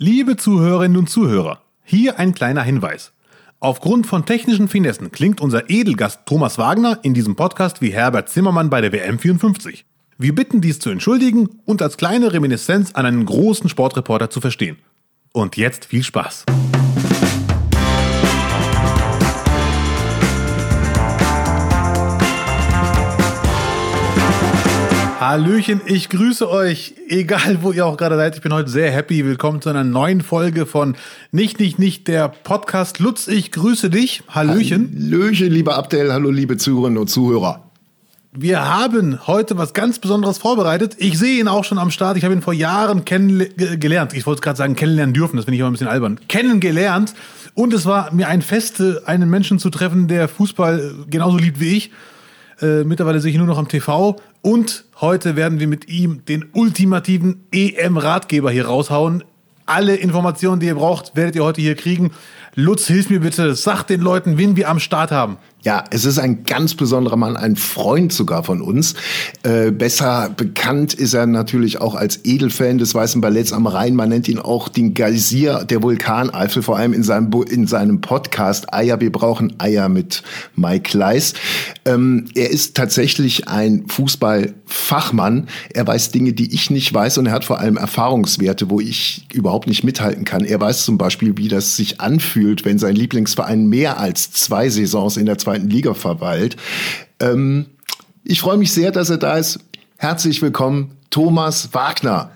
Liebe Zuhörerinnen und Zuhörer, hier ein kleiner Hinweis. Aufgrund von technischen Finessen klingt unser Edelgast Thomas Wagner in diesem Podcast wie Herbert Zimmermann bei der WM 54. Wir bitten dies zu entschuldigen und als kleine Reminiszenz an einen großen Sportreporter zu verstehen. Und jetzt viel Spaß. Hallöchen, ich grüße euch, egal wo ihr auch gerade seid. Ich bin heute sehr happy. Willkommen zu einer neuen Folge von Nicht, Nicht, Nicht, der Podcast. Lutz, ich grüße dich. Hallöchen. Hallöchen, lieber Abdel. Hallo, liebe Zuhörerinnen und Zuhörer. Wir haben heute was ganz Besonderes vorbereitet. Ich sehe ihn auch schon am Start. Ich habe ihn vor Jahren kennengelernt. Ich wollte gerade sagen, kennenlernen dürfen. Das finde ich immer ein bisschen albern. Kennengelernt. Und es war mir ein Feste, einen Menschen zu treffen, der Fußball genauso liebt wie ich. Äh, mittlerweile sehe ich nur noch am TV. Und heute werden wir mit ihm den ultimativen EM-Ratgeber hier raushauen. Alle Informationen, die ihr braucht, werdet ihr heute hier kriegen. Lutz, hilf mir bitte. Sag den Leuten, wen wir am Start haben. Ja, es ist ein ganz besonderer Mann, ein Freund sogar von uns. Äh, besser bekannt ist er natürlich auch als Edelfan des Weißen Balletts am Rhein. Man nennt ihn auch den Geysir der Vulkaneifel, vor allem in seinem, in seinem Podcast Eier, wir brauchen Eier mit Mike Leis. Ähm, er ist tatsächlich ein Fußballfachmann. Er weiß Dinge, die ich nicht weiß und er hat vor allem Erfahrungswerte, wo ich überhaupt nicht mithalten kann. Er weiß zum Beispiel, wie das sich anfühlt, wenn sein Lieblingsverein mehr als zwei Saisons in der zweiten Liga verweilt. Ähm, ich freue mich sehr, dass er da ist. Herzlich willkommen, Thomas Wagner.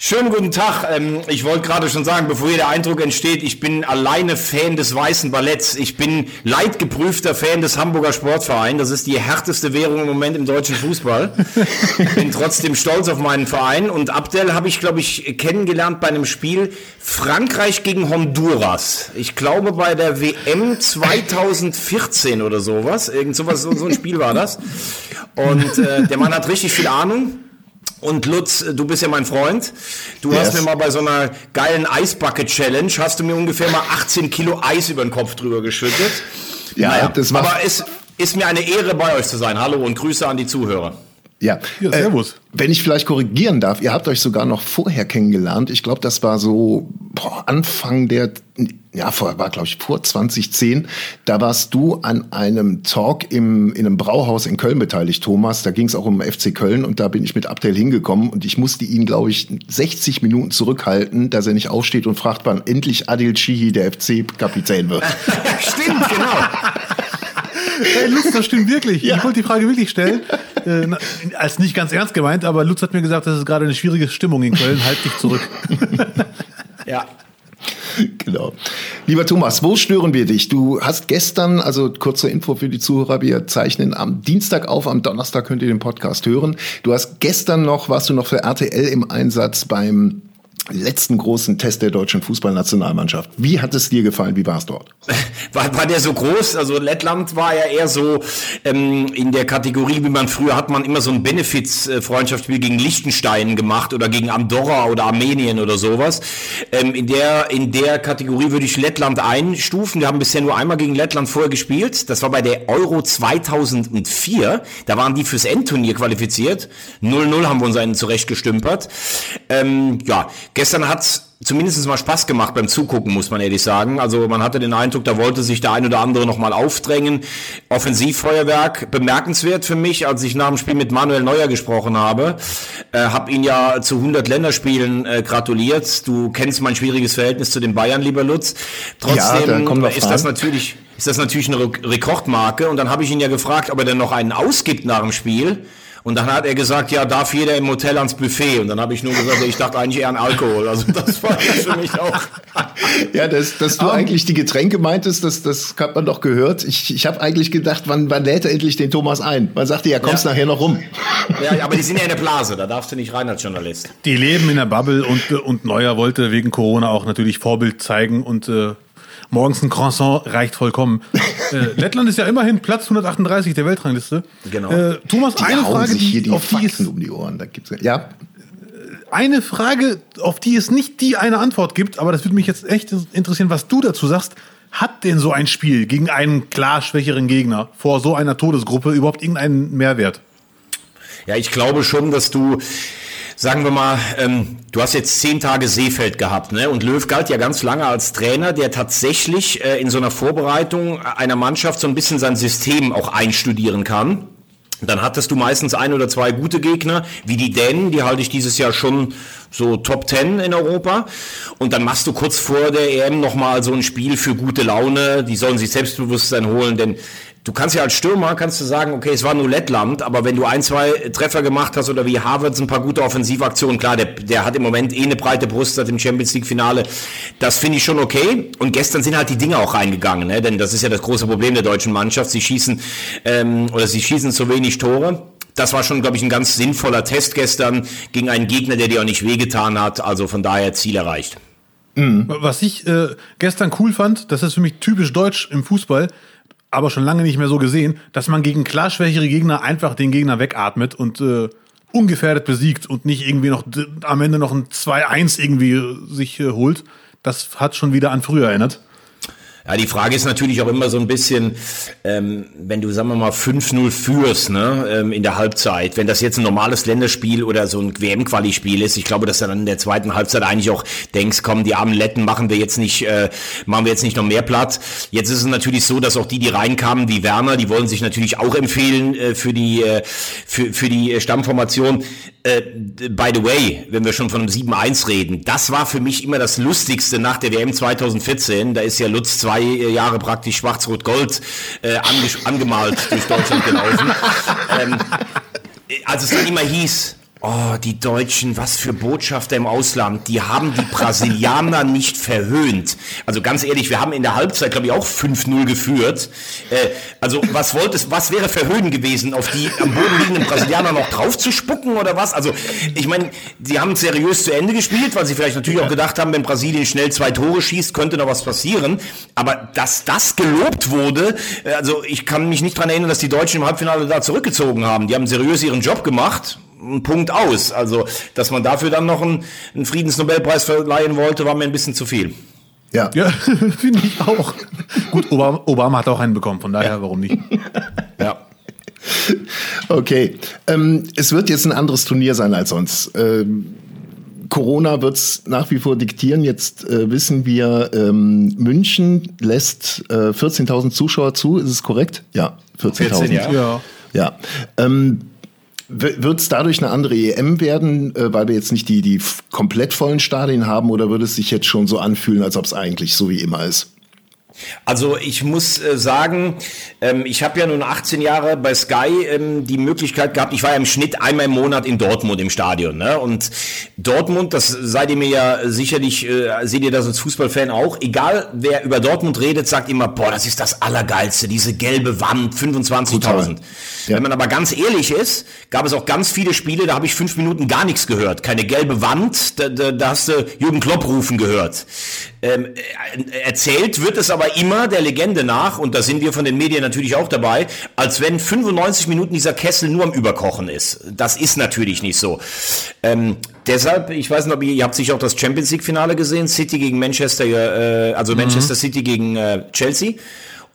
Schönen guten Tag. Ähm, ich wollte gerade schon sagen, bevor hier der Eindruck entsteht, ich bin alleine Fan des Weißen Balletts. Ich bin leidgeprüfter Fan des Hamburger Sportvereins. Das ist die härteste Währung im Moment im deutschen Fußball. bin trotzdem stolz auf meinen Verein. Und Abdel habe ich, glaube ich, kennengelernt bei einem Spiel Frankreich gegen Honduras. Ich glaube bei der WM 2014 oder sowas. Irgend sowas, so ein Spiel war das. Und äh, der Mann hat richtig viel Ahnung. Und Lutz, du bist ja mein Freund. Du yes. hast mir mal bei so einer geilen Eisbucket-Challenge, hast du mir ungefähr mal 18 Kilo Eis über den Kopf drüber geschüttet. Ja, naja, das war. Aber es ist mir eine Ehre, bei euch zu sein. Hallo und Grüße an die Zuhörer. Ja, ja servus. Äh, wenn ich vielleicht korrigieren darf, ihr habt euch sogar noch vorher kennengelernt. Ich glaube, das war so boah, Anfang der, ja, vor, war glaube ich vor 2010. Da warst du an einem Talk im, in einem Brauhaus in Köln beteiligt, Thomas. Da ging es auch um FC Köln und da bin ich mit Abdel hingekommen und ich musste ihn, glaube ich, 60 Minuten zurückhalten, dass er nicht aufsteht und fragt, wann endlich Adil Chihi der FC-Kapitän wird. Stimmt, genau. Hey, Lutz, das stimmt wirklich. Ja. Ich wollte die Frage wirklich stellen. Äh, als nicht ganz ernst gemeint, aber Lutz hat mir gesagt, das ist gerade eine schwierige Stimmung in Köln. Halt dich zurück. ja. Genau. Lieber Thomas, wo stören wir dich? Du hast gestern, also kurze Info für die Zuhörer, wir zeichnen am Dienstag auf, am Donnerstag könnt ihr den Podcast hören. Du hast gestern noch, warst du noch für RTL im Einsatz beim letzten großen Test der deutschen Fußballnationalmannschaft. Wie hat es dir gefallen? Wie war es dort? War, war der so groß? Also Lettland war ja eher so ähm, in der Kategorie, wie man früher hat man immer so ein Benefits-Freundschaftsspiel gegen Liechtenstein gemacht oder gegen Andorra oder Armenien oder sowas. Ähm, in der in der Kategorie würde ich Lettland einstufen. Wir haben bisher nur einmal gegen Lettland vorher gespielt. Das war bei der Euro 2004. Da waren die fürs Endturnier qualifiziert. 0-0 haben wir uns einen zurechtgestümpert. Ähm, ja, Gestern hat's zumindest mal Spaß gemacht beim Zugucken, muss man ehrlich sagen. Also man hatte den Eindruck, da wollte sich der ein oder andere nochmal aufdrängen. Offensivfeuerwerk, bemerkenswert für mich, als ich nach dem Spiel mit Manuel Neuer gesprochen habe. Äh, hab ihn ja zu 100 Länderspielen äh, gratuliert. Du kennst mein schwieriges Verhältnis zu den Bayern, lieber Lutz. Trotzdem ja, da ist das natürlich ist das natürlich eine Rekordmarke. Und dann habe ich ihn ja gefragt, ob er denn noch einen ausgibt nach dem Spiel. Und dann hat er gesagt, ja, darf jeder im Hotel ans Buffet. Und dann habe ich nur gesagt, ich dachte eigentlich eher an Alkohol. Also das war für mich auch. ja, dass, dass du um, eigentlich die Getränke meintest, das, das hat man doch gehört. Ich, ich habe eigentlich gedacht, wann, wann lädt er endlich den Thomas ein? Man sagte, ja, kommst ja. nachher noch rum. Ja, aber die sind ja in der Blase, da darfst du nicht rein als Journalist. Die leben in der Bubble und, und Neuer wollte wegen Corona auch natürlich Vorbild zeigen und äh, morgens ein Croissant reicht vollkommen. äh, Lettland ist ja immerhin Platz 138 der Weltrangliste. Genau. Äh, Thomas, die eine Frage, sich hier die auf die ist, um die Ohren. Da gibt's, ja. Äh, eine Frage, auf die es nicht die eine Antwort gibt, aber das würde mich jetzt echt interessieren, was du dazu sagst. Hat denn so ein Spiel gegen einen klar schwächeren Gegner vor so einer Todesgruppe überhaupt irgendeinen Mehrwert? Ja, ich glaube schon, dass du sagen wir mal, ähm, du hast jetzt zehn Tage Seefeld gehabt, ne? Und Löw galt ja ganz lange als Trainer, der tatsächlich äh, in so einer Vorbereitung einer Mannschaft so ein bisschen sein System auch einstudieren kann. Dann hattest du meistens ein oder zwei gute Gegner, wie die Dänen, die halte ich dieses Jahr schon so Top Ten in Europa. Und dann machst du kurz vor der EM nochmal so ein Spiel für gute Laune. Die sollen sich Selbstbewusstsein holen, denn Du kannst ja als Stürmer, kannst du sagen, okay, es war nur Lettland, aber wenn du ein, zwei Treffer gemacht hast oder wie Harvards ein paar gute Offensivaktionen, klar, der, der hat im Moment eh eine breite Brust seit dem Champions League Finale, das finde ich schon okay. Und gestern sind halt die Dinge auch reingegangen, ne? denn das ist ja das große Problem der deutschen Mannschaft. Sie schießen, ähm, oder sie schießen zu wenig Tore. Das war schon, glaube ich, ein ganz sinnvoller Test gestern gegen einen Gegner, der dir auch nicht wehgetan hat. Also von daher Ziel erreicht. Was ich äh, gestern cool fand, das ist für mich typisch deutsch im Fußball, aber schon lange nicht mehr so gesehen, dass man gegen klar schwächere Gegner einfach den Gegner wegatmet und äh, ungefährdet besiegt und nicht irgendwie noch am Ende noch ein 2-1 irgendwie äh, sich äh, holt. Das hat schon wieder an früher erinnert. Ja, die Frage ist natürlich auch immer so ein bisschen, ähm, wenn du, sagen wir mal, 5-0 führst ne, ähm, in der Halbzeit, wenn das jetzt ein normales Länderspiel oder so ein WM-Quali-Spiel ist, ich glaube, dass du dann in der zweiten Halbzeit eigentlich auch denkst, komm, die armen Letten machen wir jetzt nicht, äh, machen wir jetzt nicht noch mehr platt. Jetzt ist es natürlich so, dass auch die, die reinkamen, wie Werner, die wollen sich natürlich auch empfehlen äh, für die, äh, für, für die äh, Stammformation. Äh, by the way, wenn wir schon von einem 7-1 reden, das war für mich immer das Lustigste nach der WM 2014. Da ist ja Lutz zwei Jahre praktisch schwarz-rot-gold äh, ange angemalt durch Deutschland gelaufen. ähm, als es dann immer hieß, Oh, die Deutschen, was für Botschafter im Ausland, die haben die Brasilianer nicht verhöhnt. Also ganz ehrlich, wir haben in der Halbzeit, glaube ich, auch 5-0 geführt. Äh, also was wolltest, was wäre verhöhnen gewesen, auf die am Boden liegenden Brasilianer noch drauf zu spucken oder was? Also ich meine, sie haben seriös zu Ende gespielt, weil sie vielleicht natürlich auch gedacht haben, wenn Brasilien schnell zwei Tore schießt, könnte noch was passieren. Aber dass das gelobt wurde, äh, also ich kann mich nicht dran erinnern, dass die Deutschen im Halbfinale da zurückgezogen haben. Die haben seriös ihren Job gemacht ein Punkt aus. Also, dass man dafür dann noch einen, einen Friedensnobelpreis verleihen wollte, war mir ein bisschen zu viel. Ja. Ja, finde ich auch. Gut, Obama, Obama hat auch einen bekommen, von daher, warum nicht? Ja. Okay. Ähm, es wird jetzt ein anderes Turnier sein als sonst. Ähm, Corona wird es nach wie vor diktieren. Jetzt äh, wissen wir, ähm, München lässt äh, 14.000 Zuschauer zu. Ist es korrekt? Ja, 14.000. 14, ja. Ja. Ja. Wird es dadurch eine andere EM werden, äh, weil wir jetzt nicht die, die komplett vollen Stadien haben, oder würde es sich jetzt schon so anfühlen, als ob es eigentlich so wie immer ist? Also ich muss äh, sagen, ähm, ich habe ja nun 18 Jahre bei Sky ähm, die Möglichkeit gehabt, ich war ja im Schnitt einmal im Monat in Dortmund im Stadion. Ne? Und Dortmund, das seid ihr mir ja sicherlich, äh, seht ihr das als Fußballfan auch, egal wer über Dortmund redet, sagt immer, boah, das ist das Allergeilste, diese gelbe Wand, 25.000. Ja. Wenn man aber ganz ehrlich ist, gab es auch ganz viele Spiele, da habe ich fünf Minuten gar nichts gehört. Keine gelbe Wand, da, da, da hast du Jürgen Klopp rufen gehört. Ähm, äh, erzählt wird es aber immer der Legende nach, und da sind wir von den Medien natürlich auch dabei, als wenn 95 Minuten dieser Kessel nur am Überkochen ist. Das ist natürlich nicht so. Ähm, deshalb, ich weiß nicht, ob ihr, ihr habt sicher auch das Champions League Finale gesehen, City gegen Manchester, äh, also Manchester City gegen äh, Chelsea.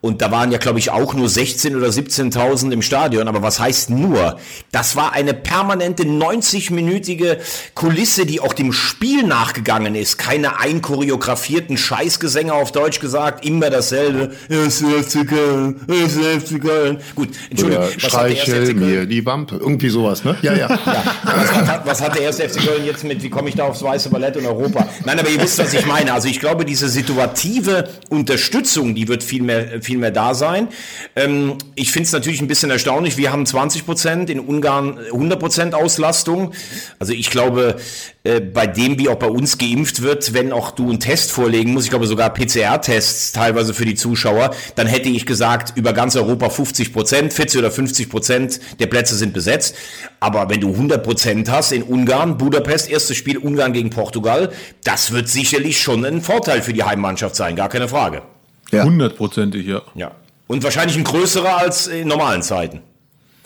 Und da waren ja, glaube ich, auch nur 16 oder 17.000 im Stadion. Aber was heißt nur? Das war eine permanente 90-minütige Kulisse, die auch dem Spiel nachgegangen ist. Keine einchoreografierten Scheißgesänge auf Deutsch gesagt, immer dasselbe. Es FC Köln, es FC Köln. Gut, Entschuldigung. Oder was hat der erste streichel mir die Wampe. Irgendwie sowas, ne? Ja, ja. Ja, was hat, was hat der erste FC Köln jetzt mit, wie komme ich da aufs weiße Ballett in Europa? Nein, aber ihr wisst, was ich meine. Also ich glaube, diese situative Unterstützung, die wird viel mehr, viel mehr da sein. Ähm, ich finde es natürlich ein bisschen erstaunlich. Wir haben 20 Prozent, in Ungarn 100 Prozent Auslastung. Also ich glaube, äh, bei dem, wie auch bei uns geimpft wird, wenn auch du einen Test vorlegen musst, ich glaube sogar PCR-Tests teilweise für die Zuschauer, dann hätte ich gesagt, über ganz Europa 50 Prozent, 40 oder 50 Prozent der Plätze sind besetzt. Aber wenn du 100 Prozent hast in Ungarn, Budapest, erstes Spiel Ungarn gegen Portugal, das wird sicherlich schon ein Vorteil für die Heimmannschaft sein, gar keine Frage. Ja. Hundertprozentig, ja. Ja. Und wahrscheinlich ein größerer als in normalen Zeiten.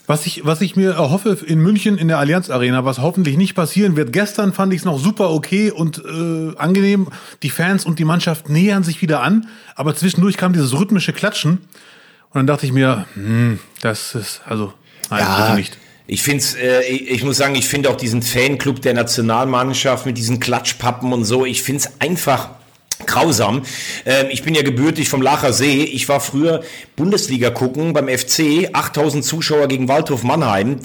Was ich, was ich mir erhoffe in München in der Allianz Arena, was hoffentlich nicht passieren wird. Gestern fand ich es noch super okay und äh, angenehm. Die Fans und die Mannschaft nähern sich wieder an, aber zwischendurch kam dieses rhythmische Klatschen und dann dachte ich mir, hm, das ist also nein, Ja. nicht. Ich finde äh, ich muss sagen, ich finde auch diesen Fanclub der Nationalmannschaft mit diesen Klatschpappen und so, ich finde es einfach grausam. Ähm, ich bin ja gebürtig vom Lacher See. Ich war früher Bundesliga gucken beim FC, 8000 Zuschauer gegen Waldhof Mannheim.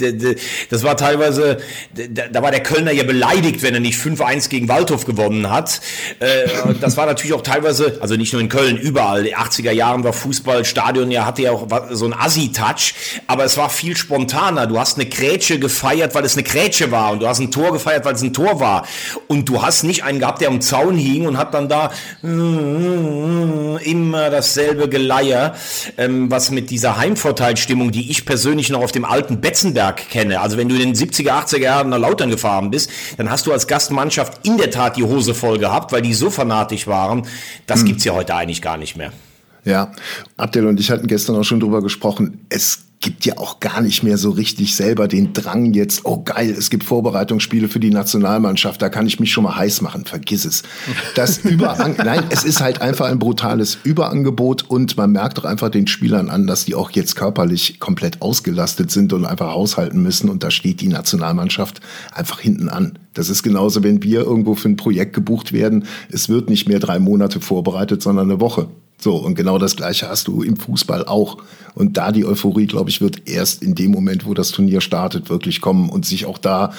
Das war teilweise, da war der Kölner ja beleidigt, wenn er nicht 5-1 gegen Waldhof gewonnen hat. Äh, das war natürlich auch teilweise, also nicht nur in Köln, überall. Die 80er Jahren war Fußballstadion ja, hatte ja auch so ein Assi-Touch, aber es war viel spontaner. Du hast eine Grätsche gefeiert, weil es eine Grätsche war und du hast ein Tor gefeiert, weil es ein Tor war. Und du hast nicht einen gehabt, der am Zaun hing und hat dann da immer dasselbe Geleier, ähm, was mit dieser Heimvorteilstimmung, die ich persönlich noch auf dem alten Betzenberg kenne. Also wenn du in den 70er, 80er Jahren nach Lautern gefahren bist, dann hast du als Gastmannschaft in der Tat die Hose voll gehabt, weil die so fanatisch waren. Das hm. gibt's ja heute eigentlich gar nicht mehr. Ja, Abdel und ich hatten gestern auch schon drüber gesprochen. Es gibt ja auch gar nicht mehr so richtig selber den Drang jetzt, oh geil, es gibt Vorbereitungsspiele für die Nationalmannschaft, da kann ich mich schon mal heiß machen, vergiss es. Das Überan Nein, es ist halt einfach ein brutales Überangebot und man merkt doch einfach den Spielern an, dass die auch jetzt körperlich komplett ausgelastet sind und einfach haushalten müssen und da steht die Nationalmannschaft einfach hinten an. Das ist genauso, wenn wir irgendwo für ein Projekt gebucht werden, es wird nicht mehr drei Monate vorbereitet, sondern eine Woche. So, und genau das Gleiche hast du im Fußball auch. Und da die Euphorie, glaube ich, wird erst in dem Moment, wo das Turnier startet, wirklich kommen und sich auch da,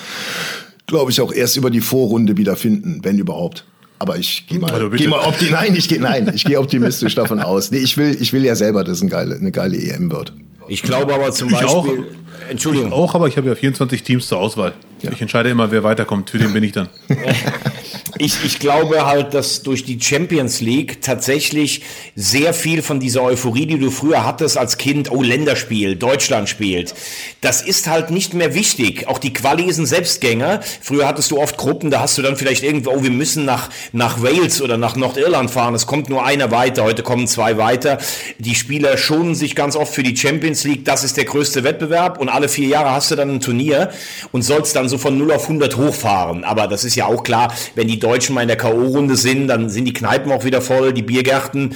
glaube ich, auch erst über die Vorrunde wiederfinden, wenn überhaupt. Aber ich gehe mal, also geh mal opti nein, ich gehe nein, ich gehe optimistisch davon aus. Nee, ich will, ich will ja selber, dass es eine geile, eine geile EM wird. Ich glaube aber zum ich Beispiel. Entschuldigung. Ich auch, aber ich habe ja 24 Teams zur Auswahl. Ja. Ich entscheide immer, wer weiterkommt. Für den bin ich dann. ich, ich glaube halt, dass durch die Champions League tatsächlich sehr viel von dieser Euphorie, die du früher hattest als Kind, oh, Länderspiel, Deutschland spielt, das ist halt nicht mehr wichtig. Auch die Quali ist ein Selbstgänger. Früher hattest du oft Gruppen, da hast du dann vielleicht irgendwo, oh, wir müssen nach, nach Wales oder nach Nordirland fahren. Es kommt nur einer weiter. Heute kommen zwei weiter. Die Spieler schonen sich ganz oft für die Champions League. Das ist der größte Wettbewerb und alle vier Jahre hast du dann ein Turnier und sollst dann so von 0 auf 100 hochfahren. Aber das ist ja auch klar, wenn die Deutschen mal in der K.O.-Runde sind, dann sind die Kneipen auch wieder voll, die Biergärten.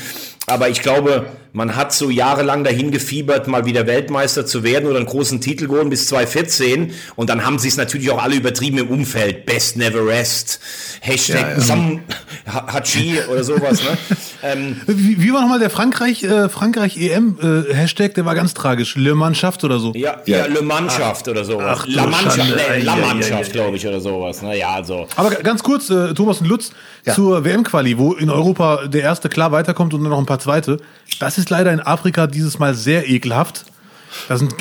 Aber ich glaube, man hat so jahrelang dahin gefiebert, mal wieder Weltmeister zu werden oder einen großen Titel geholt bis 2014. Und dann haben sie es natürlich auch alle übertrieben im Umfeld. Best never rest. Hashtag ja, ja. some Hachi oder sowas. Ne? ähm, wie, wie, war nochmal der Frankreich, äh, Frankreich EM äh, Hashtag? Der war ganz tragisch. Le Mannschaft oder so. Ja, ja. ja Le Mannschaft oder sowas. Ach, La Mannschaft, nee, La Mannschaft, glaube ich, oder sowas. Ne? Ja, also. Aber ganz kurz, äh, Thomas und Lutz, zur WM-Quali, wo in Europa der erste klar weiterkommt und dann noch ein paar zweite. Das ist leider in Afrika dieses Mal sehr ekelhaft. Da sind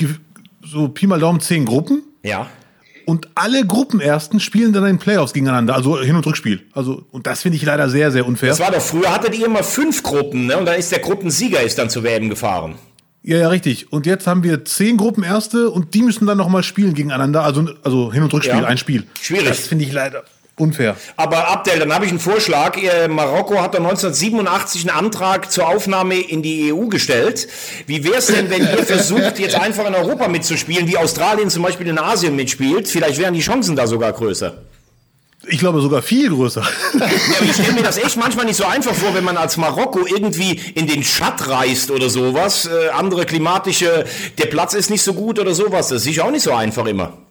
so Pi mal Daumen zehn Gruppen. Ja. Und alle Gruppenersten spielen dann in Playoffs gegeneinander, also Hin- und Rückspiel. Also, und das finde ich leider sehr, sehr unfair. Das war doch früher, hattet ihr immer fünf Gruppen, ne? Und dann ist der Gruppensieger ist dann zu WM gefahren. Ja, ja, richtig. Und jetzt haben wir zehn Gruppenerste und die müssen dann nochmal spielen gegeneinander. Also, also Hin- und Rückspiel, ja. ein Spiel. Schwierig. Das finde ich leider. Unfair. Aber Abdel, dann habe ich einen Vorschlag. Marokko hat dann 1987 einen Antrag zur Aufnahme in die EU gestellt. Wie wäre es denn, wenn ihr versucht, jetzt einfach in Europa mitzuspielen, wie Australien zum Beispiel in Asien mitspielt? Vielleicht wären die Chancen da sogar größer. Ich glaube sogar viel größer. Ja, ich stelle mir das echt manchmal nicht so einfach vor, wenn man als Marokko irgendwie in den Schatt reist oder sowas. Äh, andere klimatische, der Platz ist nicht so gut oder sowas. Das ist sicher auch nicht so einfach immer.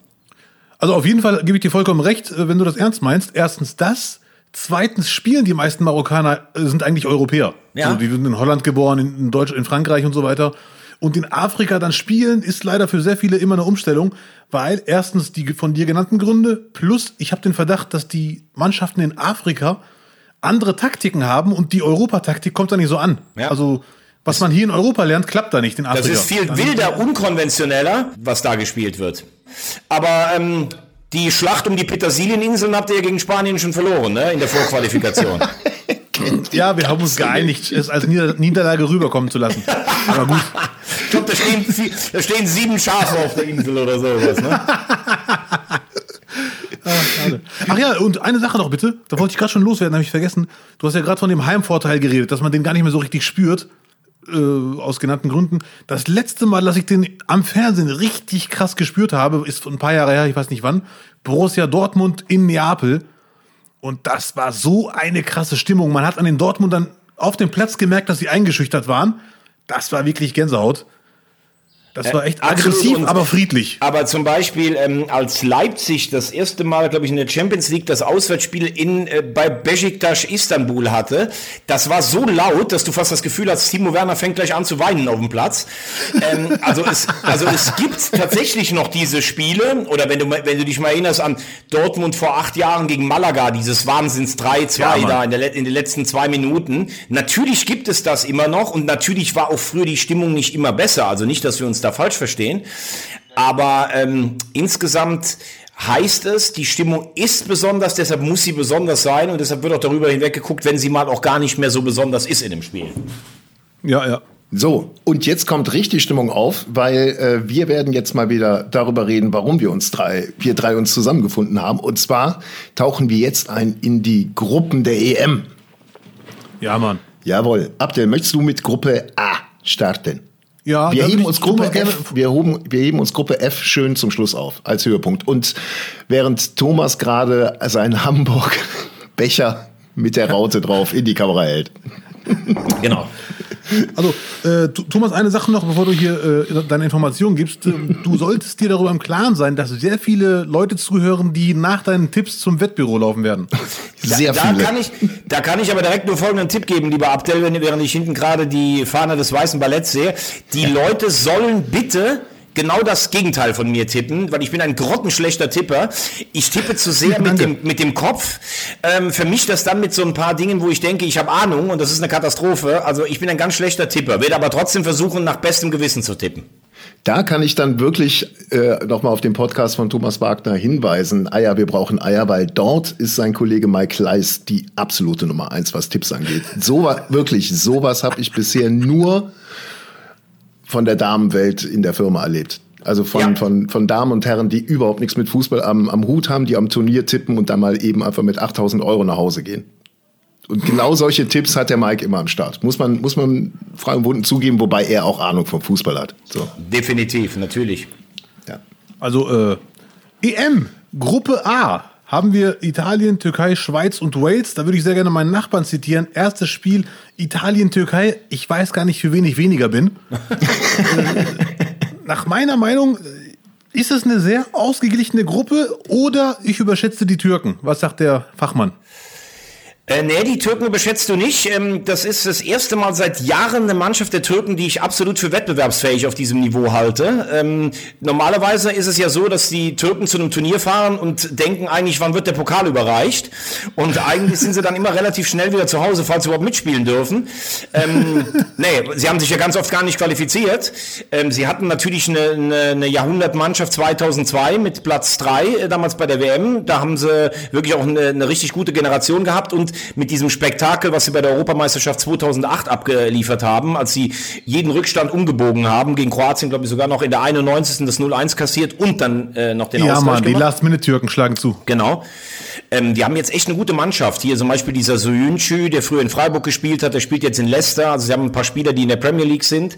Also auf jeden Fall gebe ich dir vollkommen recht, äh, wenn du das ernst meinst. Erstens das. Zweitens spielen die meisten Marokkaner äh, sind eigentlich Europäer. Ja. Also die sind in Holland geboren, in Deutsch, in Frankreich und so weiter. Und in Afrika dann spielen ist leider für sehr viele immer eine Umstellung, weil erstens die von dir genannten Gründe plus ich habe den Verdacht, dass die Mannschaften in Afrika andere Taktiken haben und die Europataktik kommt da nicht so an. Ja. Also was man hier in Europa lernt, klappt da nicht in Afrika. Das ist viel wilder, unkonventioneller, was da gespielt wird. Aber ähm, die Schlacht um die Petersilieninseln habt ihr ja gegen Spanien schon verloren, ne? In der Vorqualifikation. ja, wir haben uns geeinigt, es als Nieder Niederlage rüberkommen zu lassen. Aber gut. Ich glaube, da stehen, da stehen sieben Schafe auf der Insel oder sowas, ne? Ach ja, und eine Sache noch bitte, da wollte ich gerade schon loswerden, habe ich vergessen. Du hast ja gerade von dem Heimvorteil geredet, dass man den gar nicht mehr so richtig spürt äh, aus genannten Gründen. Das letzte Mal, dass ich den am Fernsehen richtig krass gespürt habe, ist ein paar Jahre her, ich weiß nicht wann, Borussia Dortmund in Neapel. Und das war so eine krasse Stimmung. Man hat an den Dortmundern auf dem Platz gemerkt, dass sie eingeschüchtert waren. Das war wirklich Gänsehaut. Das war echt aggressiv, und, aber friedlich. Aber zum Beispiel, ähm, als Leipzig das erste Mal, glaube ich, in der Champions League das Auswärtsspiel in, äh, bei Besiktas Istanbul hatte, das war so laut, dass du fast das Gefühl hast, Timo Werner fängt gleich an zu weinen auf dem Platz. ähm, also, es, also es gibt tatsächlich noch diese Spiele, oder wenn du, wenn du dich mal erinnerst an Dortmund vor acht Jahren gegen Malaga, dieses Wahnsinns 3-2 ja, da in, der, in den letzten zwei Minuten. Natürlich gibt es das immer noch und natürlich war auch früher die Stimmung nicht immer besser. Also nicht, dass wir uns da falsch verstehen. Aber ähm, insgesamt heißt es, die Stimmung ist besonders, deshalb muss sie besonders sein und deshalb wird auch darüber hinweg geguckt, wenn sie mal auch gar nicht mehr so besonders ist in dem Spiel. Ja, ja. So, und jetzt kommt richtig Stimmung auf, weil äh, wir werden jetzt mal wieder darüber reden, warum wir uns drei, wir drei uns zusammengefunden haben. Und zwar tauchen wir jetzt ein in die Gruppen der EM. Ja, Mann. Jawohl. Abdel, möchtest du mit Gruppe A starten? Ja, wir heben uns Gruppe F, wir, hoben, wir heben uns Gruppe F schön zum Schluss auf als Höhepunkt. Und während Thomas gerade seinen Hamburg Becher mit der Raute drauf in die Kamera hält. Genau. Also, äh, Thomas, eine Sache noch, bevor du hier äh, deine Informationen gibst. Ähm, du solltest dir darüber im Klaren sein, dass sehr viele Leute zuhören, die nach deinen Tipps zum Wettbüro laufen werden. Sehr da, viele. Da kann, ich, da kann ich aber direkt nur folgenden Tipp geben, lieber Abdel, während ich hinten gerade die Fahne des Weißen Balletts sehe. Die Leute sollen bitte genau das Gegenteil von mir tippen, weil ich bin ein grottenschlechter Tipper. Ich tippe zu sehr mit dem, mit dem Kopf, ähm, vermische das dann mit so ein paar Dingen, wo ich denke, ich habe Ahnung und das ist eine Katastrophe. Also ich bin ein ganz schlechter Tipper, werde aber trotzdem versuchen, nach bestem Gewissen zu tippen. Da kann ich dann wirklich äh, nochmal auf den Podcast von Thomas Wagner hinweisen. Eier, wir brauchen Eier, weil dort ist sein Kollege Mike Kleiss die absolute Nummer eins, was Tipps angeht. So wirklich, sowas habe ich bisher nur von der Damenwelt in der Firma erlebt. Also von, ja. von, von Damen und Herren, die überhaupt nichts mit Fußball am, am Hut haben, die am Turnier tippen und dann mal eben einfach mit 8000 Euro nach Hause gehen. Und genau solche Tipps hat der Mike immer am Start. Muss man, muss man frei und wunden zugeben, wobei er auch Ahnung vom Fußball hat. So. Definitiv, natürlich. Ja. Also äh, EM, Gruppe A haben wir Italien, Türkei, Schweiz und Wales. Da würde ich sehr gerne meinen Nachbarn zitieren. Erstes Spiel Italien, Türkei. Ich weiß gar nicht, für wen ich weniger bin. Nach meiner Meinung ist es eine sehr ausgeglichene Gruppe oder ich überschätze die Türken. Was sagt der Fachmann? Äh, nee, die Türken überschätzt du nicht. Ähm, das ist das erste Mal seit Jahren eine Mannschaft der Türken, die ich absolut für wettbewerbsfähig auf diesem Niveau halte. Ähm, normalerweise ist es ja so, dass die Türken zu einem Turnier fahren und denken eigentlich, wann wird der Pokal überreicht? Und eigentlich sind sie dann immer relativ schnell wieder zu Hause, falls sie überhaupt mitspielen dürfen. Ähm, nee, sie haben sich ja ganz oft gar nicht qualifiziert. Ähm, sie hatten natürlich eine, eine, eine Jahrhundertmannschaft 2002 mit Platz drei äh, damals bei der WM. Da haben sie wirklich auch eine, eine richtig gute Generation gehabt und mit diesem Spektakel, was sie bei der Europameisterschaft 2008 abgeliefert haben, als sie jeden Rückstand umgebogen haben, gegen Kroatien, glaube ich, sogar noch in der 91. das 0-1 kassiert und dann äh, noch den ja, Ausgleich Mann, gemacht. die Last-Minute-Türken schlagen zu. Genau. Ähm, die haben jetzt echt eine gute Mannschaft. Hier zum Beispiel dieser Soyuncu, der früher in Freiburg gespielt hat, der spielt jetzt in Leicester. Also sie haben ein paar Spieler, die in der Premier League sind.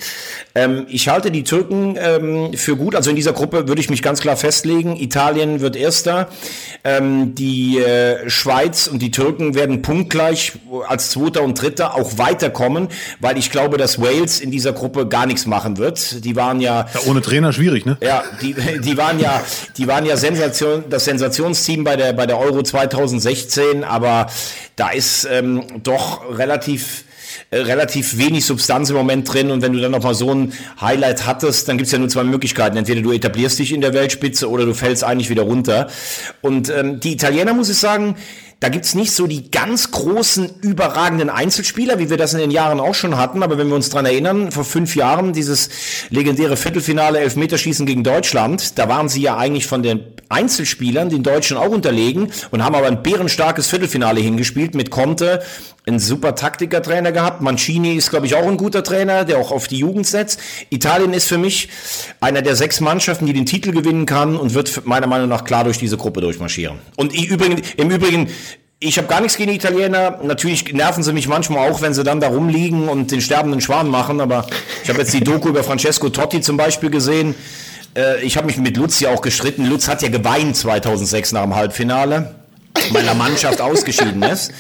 Ähm, ich halte die Türken ähm, für gut. Also in dieser Gruppe würde ich mich ganz klar festlegen. Italien wird Erster. Ähm, die äh, Schweiz und die Türken werden punktgleich als Zweiter und Dritter auch weiterkommen, weil ich glaube, dass Wales in dieser Gruppe gar nichts machen wird. Die waren ja, ja ohne Trainer schwierig, ne? Ja, die, die waren ja, die waren ja Sensation, das Sensationsteam bei der bei der Euro 2016, aber da ist ähm, doch relativ äh, relativ wenig Substanz im Moment drin und wenn du dann noch mal so ein Highlight hattest, dann gibt's ja nur zwei Möglichkeiten. Entweder du etablierst dich in der Weltspitze oder du fällst eigentlich wieder runter. Und ähm, die Italiener, muss ich sagen, da gibt's nicht so die ganz großen, überragenden Einzelspieler, wie wir das in den Jahren auch schon hatten. Aber wenn wir uns dran erinnern, vor fünf Jahren dieses legendäre Viertelfinale Elfmeterschießen gegen Deutschland, da waren sie ja eigentlich von den Einzelspielern den Deutschen auch unterlegen und haben aber ein bärenstarkes Viertelfinale hingespielt mit Conte, ein super Taktikertrainer gehabt. Mancini ist, glaube ich, auch ein guter Trainer, der auch auf die Jugend setzt. Italien ist für mich einer der sechs Mannschaften, die den Titel gewinnen kann und wird meiner Meinung nach klar durch diese Gruppe durchmarschieren. Und ich, übrigens, im Übrigen ich habe gar nichts gegen Italiener. Natürlich nerven sie mich manchmal auch, wenn sie dann da rumliegen und den sterbenden Schwan machen. Aber ich habe jetzt die Doku über Francesco Totti zum Beispiel gesehen. Äh, ich habe mich mit Lutz ja auch gestritten. Lutz hat ja geweint 2006 nach dem Halbfinale. Meiner Mannschaft ausgeschieden ist.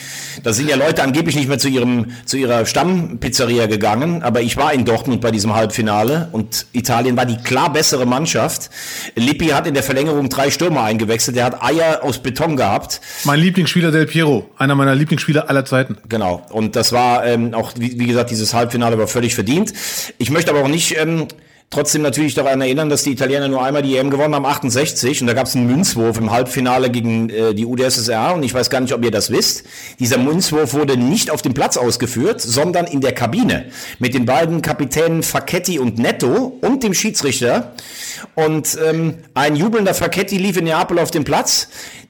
Da sind ja Leute angeblich nicht mehr zu ihrem zu ihrer Stammpizzeria gegangen, aber ich war in Dortmund bei diesem Halbfinale und Italien war die klar bessere Mannschaft. Lippi hat in der Verlängerung drei Stürmer eingewechselt, der hat Eier aus Beton gehabt. Mein Lieblingsspieler Del Piero, einer meiner Lieblingsspieler aller Zeiten. Genau. Und das war ähm, auch, wie, wie gesagt, dieses Halbfinale war völlig verdient. Ich möchte aber auch nicht ähm, trotzdem natürlich daran erinnern, dass die Italiener nur einmal die EM gewonnen haben, 68. Und da gab es einen Münzwurf im Halbfinale gegen äh, die UdSSR. Und ich weiß gar nicht, ob ihr das wisst. Dieser Münzwurf wurde nicht auf dem Platz ausgeführt, sondern in der Kabine. Mit den beiden Kapitänen Facchetti und Netto und dem Schiedsrichter. Und ähm, ein jubelnder Facchetti lief in Neapel auf den Platz.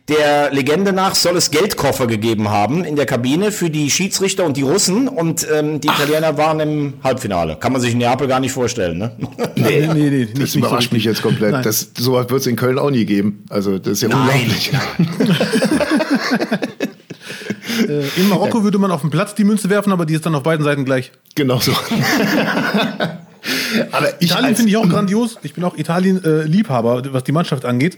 Der Legende nach soll es Geldkoffer gegeben haben in der Kabine für die Schiedsrichter und die Russen und ähm, die Italiener waren im Halbfinale. Kann man sich in Neapel gar nicht vorstellen, ne? Nee, nee, nee, das überrascht so mich jetzt komplett. Das, so wird es in Köln auch nie geben. Also das ist ja Nein. unglaublich. äh, in Marokko würde man auf den Platz die Münze werfen, aber die ist dann auf beiden Seiten gleich. Genau so. aber Italien finde ich auch grandios. Ich bin auch Italien-Liebhaber, äh, was die Mannschaft angeht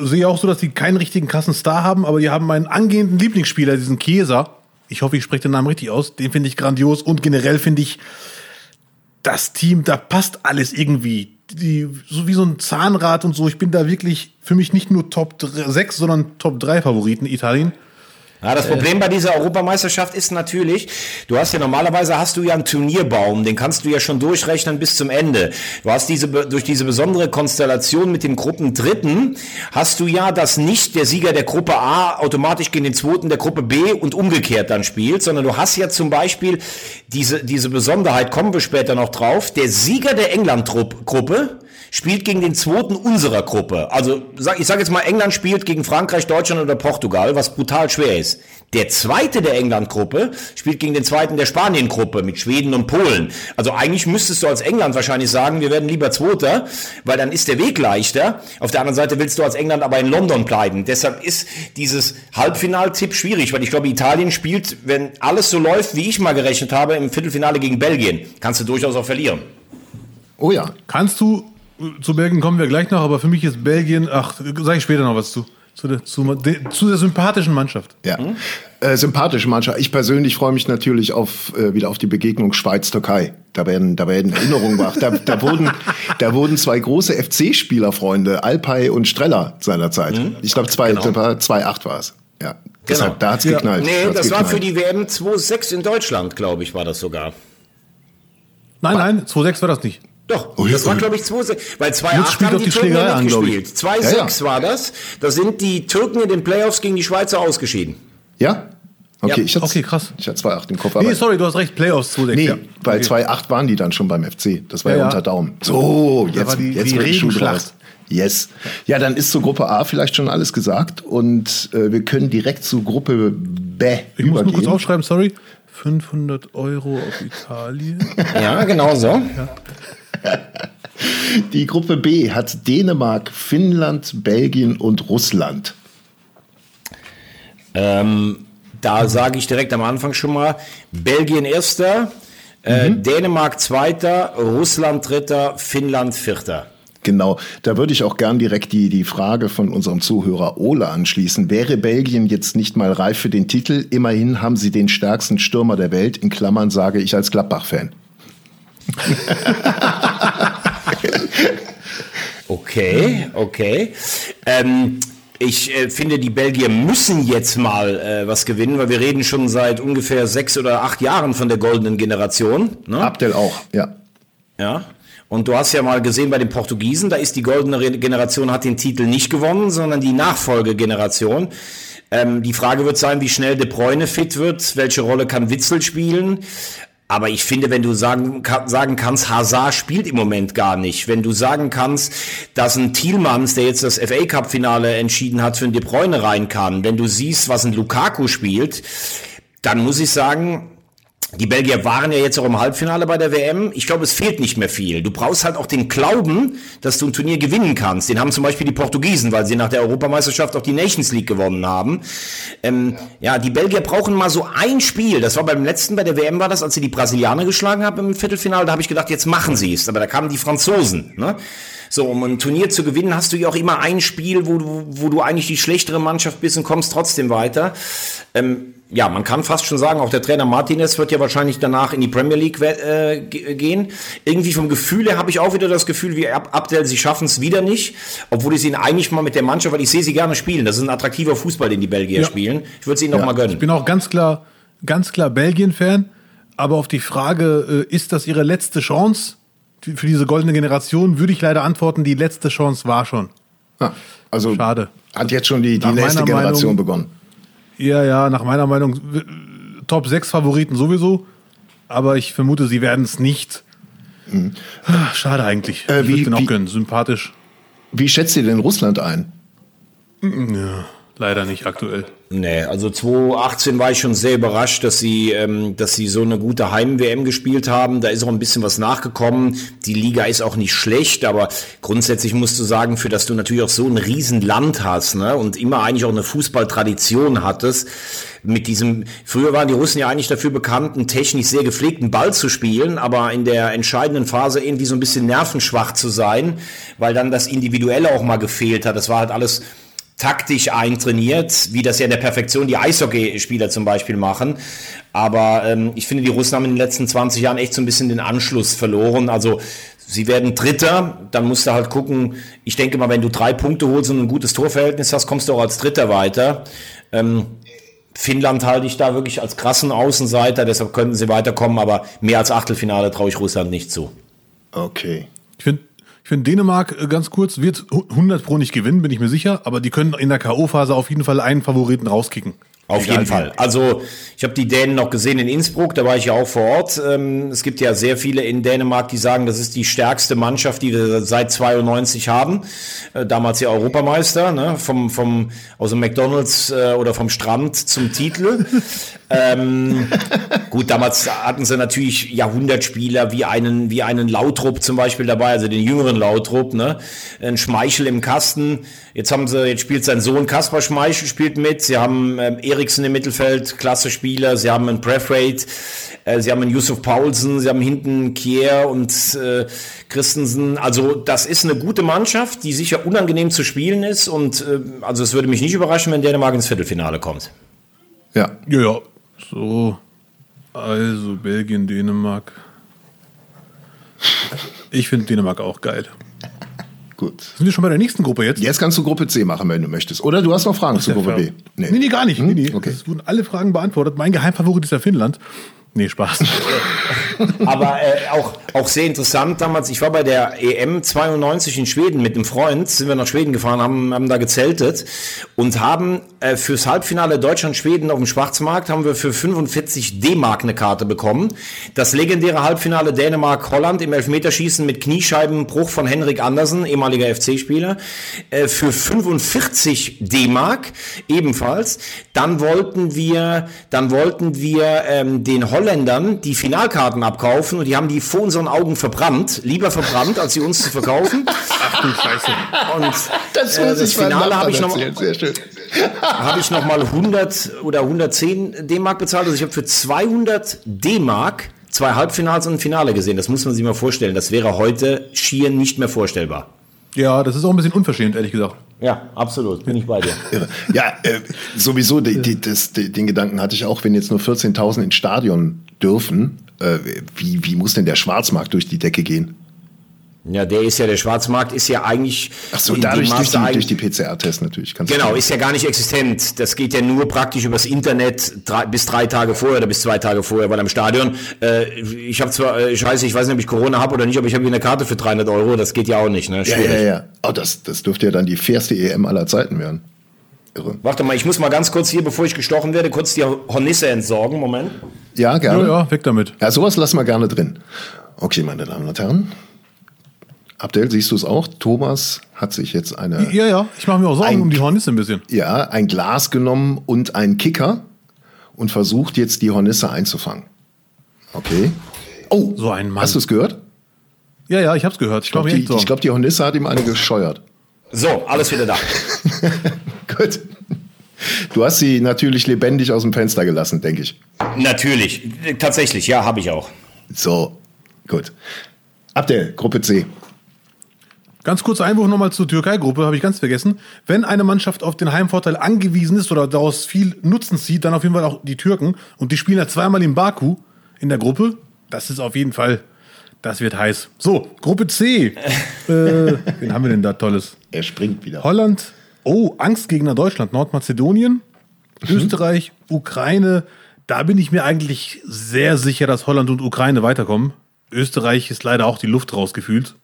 sehe auch so, dass die keinen richtigen krassen Star haben, aber die haben meinen angehenden Lieblingsspieler, diesen Chiesa. Ich hoffe, ich spreche den Namen richtig aus. Den finde ich grandios und generell finde ich das Team, da passt alles irgendwie. Die, so wie so ein Zahnrad und so. Ich bin da wirklich für mich nicht nur Top 6, sondern Top 3 Favoriten Italien. Ja, das Problem bei dieser Europameisterschaft ist natürlich, du hast ja normalerweise hast du ja einen Turnierbaum, den kannst du ja schon durchrechnen bis zum Ende. Du hast diese durch diese besondere Konstellation mit dem Gruppendritten hast du ja, dass nicht der Sieger der Gruppe A automatisch gegen den zweiten der Gruppe B und umgekehrt dann spielt, sondern du hast ja zum Beispiel diese diese Besonderheit, kommen wir später noch drauf, der Sieger der England-Gruppe spielt gegen den zweiten unserer Gruppe. Also ich sage jetzt mal, England spielt gegen Frankreich, Deutschland oder Portugal, was brutal schwer ist. Der zweite der England-Gruppe spielt gegen den zweiten der Spanien-Gruppe mit Schweden und Polen. Also eigentlich müsstest du als England wahrscheinlich sagen, wir werden lieber Zweiter, weil dann ist der Weg leichter. Auf der anderen Seite willst du als England aber in London bleiben. Deshalb ist dieses Halbfinaltipp schwierig, weil ich glaube, Italien spielt, wenn alles so läuft, wie ich mal gerechnet habe, im Viertelfinale gegen Belgien, kannst du durchaus auch verlieren. Oh ja. Kannst du zu Belgien kommen wir gleich noch, aber für mich ist Belgien, ach, sage ich später noch was zu. Zu der, zu, zu der sympathischen Mannschaft. Ja, mhm. äh, sympathische Mannschaft. Ich persönlich freue mich natürlich auf, äh, wieder auf die Begegnung Schweiz-Türkei. Da werden, da werden Erinnerungen wach. Da, da, wurden, da wurden zwei große FC-Spielerfreunde, Alpay und Streller seinerzeit. Mhm. Ich glaube, 2-8 genau. war es. Ja, genau. Deshalb, da hat's ja. geknallt. Nee, da das geknallt. war für die WM 2-6 in Deutschland, glaube ich, war das sogar. Nein, nein, 2-6 war das nicht. Doch, oh, das war glaube ich 2 weil 2-8 haben die, die Türken ja mitgespielt. 2-6 ja, ja. war das. Da sind die Türken in den Playoffs gegen die Schweizer ausgeschieden. Ja? Okay, ja. ich hatte, okay, krass. Ich hatte 2-8 im Kopf. Nee, sorry, du hast recht, Playoffs 2-6. Nee, ja. weil okay. 2-8 waren die dann schon beim FC. Das war ja, unter Daumen. So, jetzt, die, jetzt die Regenschlacht. Yes. Ja, dann ist zur Gruppe A vielleicht schon alles gesagt und äh, wir können direkt zu Gruppe B ich übergehen. Ich muss nur kurz aufschreiben, sorry. 500 Euro auf Italien. Ja, genau so. Ja. Die Gruppe B hat Dänemark, Finnland, Belgien und Russland. Ähm, da sage ich direkt am Anfang schon mal, Belgien erster, äh, mhm. Dänemark zweiter, Russland dritter, Finnland vierter. Genau, da würde ich auch gern direkt die, die Frage von unserem Zuhörer Ole anschließen. Wäre Belgien jetzt nicht mal reif für den Titel? Immerhin haben sie den stärksten Stürmer der Welt, in Klammern sage ich als Gladbach-Fan. okay, okay. Ähm, ich äh, finde, die Belgier müssen jetzt mal äh, was gewinnen, weil wir reden schon seit ungefähr sechs oder acht Jahren von der goldenen Generation. Ne? Abdel auch, ja. Ja. Und du hast ja mal gesehen bei den Portugiesen, da ist die goldene Generation hat den Titel nicht gewonnen, sondern die Nachfolgegeneration. Ähm, die Frage wird sein, wie schnell De Bruyne fit wird, welche Rolle kann Witzel spielen. Aber ich finde, wenn du sagen, sagen kannst, Hazard spielt im Moment gar nicht, wenn du sagen kannst, dass ein Thielmanns, der jetzt das FA Cup Finale entschieden hat, für ein De Bruyne rein kann, wenn du siehst, was ein Lukaku spielt, dann muss ich sagen, die Belgier waren ja jetzt auch im Halbfinale bei der WM. Ich glaube, es fehlt nicht mehr viel. Du brauchst halt auch den Glauben, dass du ein Turnier gewinnen kannst. Den haben zum Beispiel die Portugiesen, weil sie nach der Europameisterschaft auch die Nations League gewonnen haben. Ähm, ja, die Belgier brauchen mal so ein Spiel. Das war beim letzten, bei der WM war das, als sie die Brasilianer geschlagen haben im Viertelfinale. Da habe ich gedacht, jetzt machen sie es. Aber da kamen die Franzosen. Ne? So, um ein Turnier zu gewinnen, hast du ja auch immer ein Spiel, wo du, wo du eigentlich die schlechtere Mannschaft bist und kommst trotzdem weiter. Ähm, ja, man kann fast schon sagen, auch der Trainer Martinez wird ja wahrscheinlich danach in die Premier League äh, gehen. Irgendwie vom Gefühl her habe ich auch wieder das Gefühl, wie Ab Abdel, sie schaffen es wieder nicht, obwohl ich sie eigentlich mal mit der Mannschaft, weil ich sehe sie gerne spielen. Das ist ein attraktiver Fußball, den die Belgier ja. spielen. Ich würde sie ihnen ja. noch mal gönnen. Ich bin auch ganz klar, ganz klar Belgien-Fan, aber auf die Frage, äh, ist das ihre letzte Chance für diese goldene Generation, würde ich leider antworten, die letzte Chance war schon. Ja, also Schade. Hat jetzt schon die, die nächste Generation Meinung, begonnen. Ja, ja, nach meiner Meinung Top 6 Favoriten sowieso. Aber ich vermute, sie werden es nicht. Mhm. Schade eigentlich. Äh, ich würde den auch gönnen. Sympathisch. Wie schätzt ihr denn Russland ein? Ja, leider nicht aktuell. Nee, also 2018 war ich schon sehr überrascht, dass sie, ähm, dass sie so eine gute Heim-WM gespielt haben. Da ist auch ein bisschen was nachgekommen. Die Liga ist auch nicht schlecht, aber grundsätzlich musst du sagen, für dass du natürlich auch so ein Riesenland hast, ne, und immer eigentlich auch eine Fußballtradition hattest, mit diesem, früher waren die Russen ja eigentlich dafür bekannt, einen technisch sehr gepflegten Ball zu spielen, aber in der entscheidenden Phase irgendwie so ein bisschen nervenschwach zu sein, weil dann das Individuelle auch mal gefehlt hat. Das war halt alles taktisch eintrainiert, wie das ja in der Perfektion die Eishockeyspieler zum Beispiel machen. Aber ähm, ich finde, die Russen haben in den letzten 20 Jahren echt so ein bisschen den Anschluss verloren. Also sie werden Dritter, dann musst du halt gucken, ich denke mal, wenn du drei Punkte holst und ein gutes Torverhältnis hast, kommst du auch als Dritter weiter. Ähm, Finnland halte ich da wirklich als krassen Außenseiter, deshalb könnten sie weiterkommen, aber mehr als Achtelfinale traue ich Russland nicht zu. Okay. Ich finde ich finde, Dänemark, äh, ganz kurz, wird 100 Pro nicht gewinnen, bin ich mir sicher, aber die können in der K.O.-Phase auf jeden Fall einen Favoriten rauskicken. Auf jeden Fall. Also ich habe die Dänen noch gesehen in Innsbruck, da war ich ja auch vor Ort. Ähm, es gibt ja sehr viele in Dänemark, die sagen, das ist die stärkste Mannschaft, die wir seit 92 haben. Äh, damals ja Europameister, ne? vom, vom, aus dem McDonalds äh, oder vom Strand zum Titel. ähm, gut, damals hatten sie natürlich Jahrhundertspieler wie einen, wie einen Lautrup zum Beispiel dabei, also den jüngeren Lautrup, ne? Ein Schmeichel im Kasten. Jetzt haben sie, jetzt spielt sein Sohn Kaspar Schmeichel spielt mit. Sie haben ähm, Eriksen im Mittelfeld, klasse Spieler. Sie haben einen Prefrate, äh, sie haben einen Yusuf Paulsen, sie haben hinten Kier und äh, Christensen. Also das ist eine gute Mannschaft, die sicher unangenehm zu spielen ist. Und äh, also es würde mich nicht überraschen, wenn Dänemark ins Viertelfinale kommt. Ja. Ja, ja. So. Also Belgien, Dänemark. Ich finde Dänemark auch geil. Gut. Sind wir schon bei der nächsten Gruppe jetzt? Jetzt kannst du Gruppe C machen, wenn du möchtest. Oder du hast noch Fragen zu Gruppe B. Nee. nee, nee, gar nicht. Hm? Nee, nee. Okay. Es wurden alle Fragen beantwortet. Mein Geheimfavorit ist ja Finnland. Nee, Spaß. Aber äh, auch, auch sehr interessant damals, ich war bei der EM 92 in Schweden mit einem Freund, sind wir nach Schweden gefahren, haben, haben da gezeltet und haben äh, fürs Halbfinale Deutschland-Schweden auf dem Schwarzmarkt haben wir für 45 D-Mark eine Karte bekommen. Das legendäre Halbfinale Dänemark-Holland im Elfmeterschießen mit Kniescheibenbruch von Henrik Andersen, ehemaliger FC-Spieler, äh, für 45 D-Mark ebenfalls. Dann wollten wir, dann wollten wir ähm, den Holland Holländern die Finalkarten abkaufen und die haben die vor unseren Augen verbrannt. Lieber verbrannt, als sie uns zu verkaufen. Ach du Scheiße. Und das, äh, das Finale habe ich noch habe ich noch mal 100 oder 110 D-Mark bezahlt. Also ich habe für 200 D-Mark zwei Halbfinals und ein Finale gesehen. Das muss man sich mal vorstellen. Das wäre heute schier nicht mehr vorstellbar. Ja, das ist auch ein bisschen unverschämt, ehrlich gesagt. Ja, absolut, bin ich bei dir. Ja, äh, sowieso, die, die, das, die, den Gedanken hatte ich auch, wenn jetzt nur 14.000 ins Stadion dürfen, äh, wie, wie muss denn der Schwarzmarkt durch die Decke gehen? Ja, der ist ja, der Schwarzmarkt ist ja eigentlich. Ach so, dadurch durch die, durch die PCR-Tests natürlich. Kannst genau, ist ja gar nicht existent. Das geht ja nur praktisch übers Internet drei, bis drei Tage vorher oder bis zwei Tage vorher, weil am Stadion, äh, ich habe zwar, äh, ich weiß, ich weiß nicht, ob ich Corona habe oder nicht, aber ich habe hier eine Karte für 300 Euro, das geht ja auch nicht, ne? Schwierig. Ja, ja, ja. Oh, das, das dürfte ja dann die fairste EM aller Zeiten werden. Irre. Warte mal, ich muss mal ganz kurz hier, bevor ich gestochen werde, kurz die Hornisse entsorgen. Moment. Ja, gerne. Ja, ja, weg damit. Ja, sowas lassen wir gerne drin. Okay, meine Damen und Herren. Abdel, siehst du es auch? Thomas hat sich jetzt eine. Ja, ja, ich mache mir auch Sorgen ein, um die Hornisse ein bisschen. Ja, ein Glas genommen und einen Kicker und versucht jetzt die Hornisse einzufangen. Okay. Oh, so ein Mann. Hast du es gehört? Ja, ja, ich habe es gehört. Ich glaube, die, glaub, die Hornisse hat ihm eine gescheuert. So, alles wieder da. Gut. Du hast sie natürlich lebendig aus dem Fenster gelassen, denke ich. Natürlich, tatsächlich, ja, habe ich auch. So, gut. Abdel, Gruppe C. Ganz kurzer Einwurf nochmal zur Türkei-Gruppe, habe ich ganz vergessen. Wenn eine Mannschaft auf den Heimvorteil angewiesen ist oder daraus viel Nutzen zieht, dann auf jeden Fall auch die Türken. Und die spielen ja zweimal in Baku in der Gruppe. Das ist auf jeden Fall, das wird heiß. So, Gruppe C. äh, wen haben wir denn da Tolles? Er springt wieder. Holland. Oh, Angstgegner Deutschland, Nordmazedonien, mhm. Österreich, Ukraine. Da bin ich mir eigentlich sehr sicher, dass Holland und Ukraine weiterkommen. Österreich ist leider auch die Luft rausgefühlt.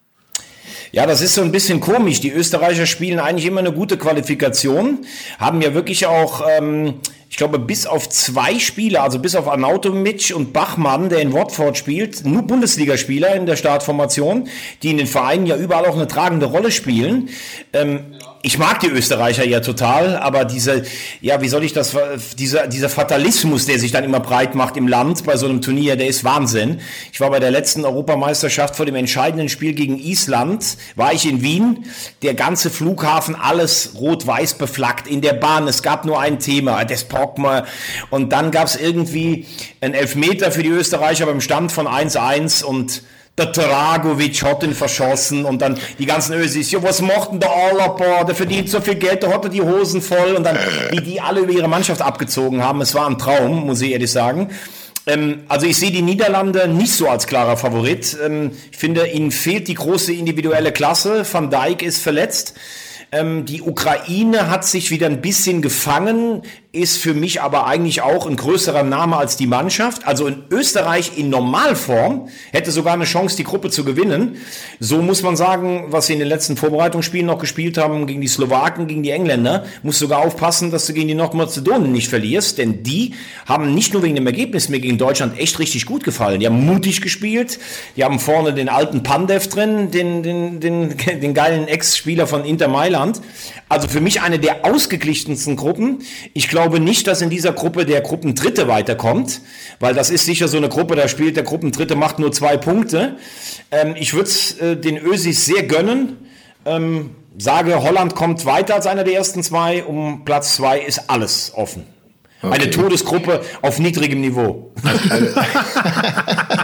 Ja, das ist so ein bisschen komisch. Die Österreicher spielen eigentlich immer eine gute Qualifikation, haben ja wirklich auch, ähm, ich glaube, bis auf zwei Spieler, also bis auf Arnautovic und Bachmann, der in Watford spielt, nur Bundesligaspieler in der Startformation, die in den Vereinen ja überall auch eine tragende Rolle spielen. Ähm, ich mag die Österreicher ja total, aber diese, ja, wie soll ich das, dieser, dieser Fatalismus, der sich dann immer breit macht im Land bei so einem Turnier, der ist Wahnsinn. Ich war bei der letzten Europameisterschaft vor dem entscheidenden Spiel gegen Island, war ich in Wien, der ganze Flughafen, alles rot-weiß beflaggt, in der Bahn, es gab nur ein Thema, des Brockmer, und dann gab es irgendwie einen Elfmeter für die Österreicher beim Stand von 1-1 und der Dragovic hat ihn verschossen und dann die ganzen Ösis, ja, was macht denn der Alaba, der verdient so viel Geld, da hat er die Hosen voll und dann, wie die alle über ihre Mannschaft abgezogen haben, es war ein Traum, muss ich ehrlich sagen. Ähm, also ich sehe die Niederlande nicht so als klarer Favorit. Ähm, ich finde, ihnen fehlt die große individuelle Klasse. Van Dijk ist verletzt. Ähm, die Ukraine hat sich wieder ein bisschen gefangen ist für mich aber eigentlich auch ein größerer Name als die Mannschaft. Also in Österreich in Normalform hätte sogar eine Chance, die Gruppe zu gewinnen. So muss man sagen, was sie in den letzten Vorbereitungsspielen noch gespielt haben gegen die Slowaken, gegen die Engländer, muss sogar aufpassen, dass du gegen die Nordmazedonen nicht verlierst, denn die haben nicht nur wegen dem Ergebnis mir gegen Deutschland echt richtig gut gefallen. Die haben mutig gespielt, die haben vorne den alten Pandev drin, den, den, den, den geilen Ex-Spieler von Inter Mailand. Also für mich eine der ausgeglichensten Gruppen. Ich glaube, glaube nicht, dass in dieser Gruppe der Gruppendritte weiterkommt, weil das ist sicher so eine Gruppe, da spielt der Gruppendritte, macht nur zwei Punkte. Ähm, ich würde äh, den Ösis sehr gönnen. Ähm, sage, Holland kommt weiter als einer der ersten zwei. Um Platz zwei ist alles offen. Okay. Eine Todesgruppe auf niedrigem Niveau.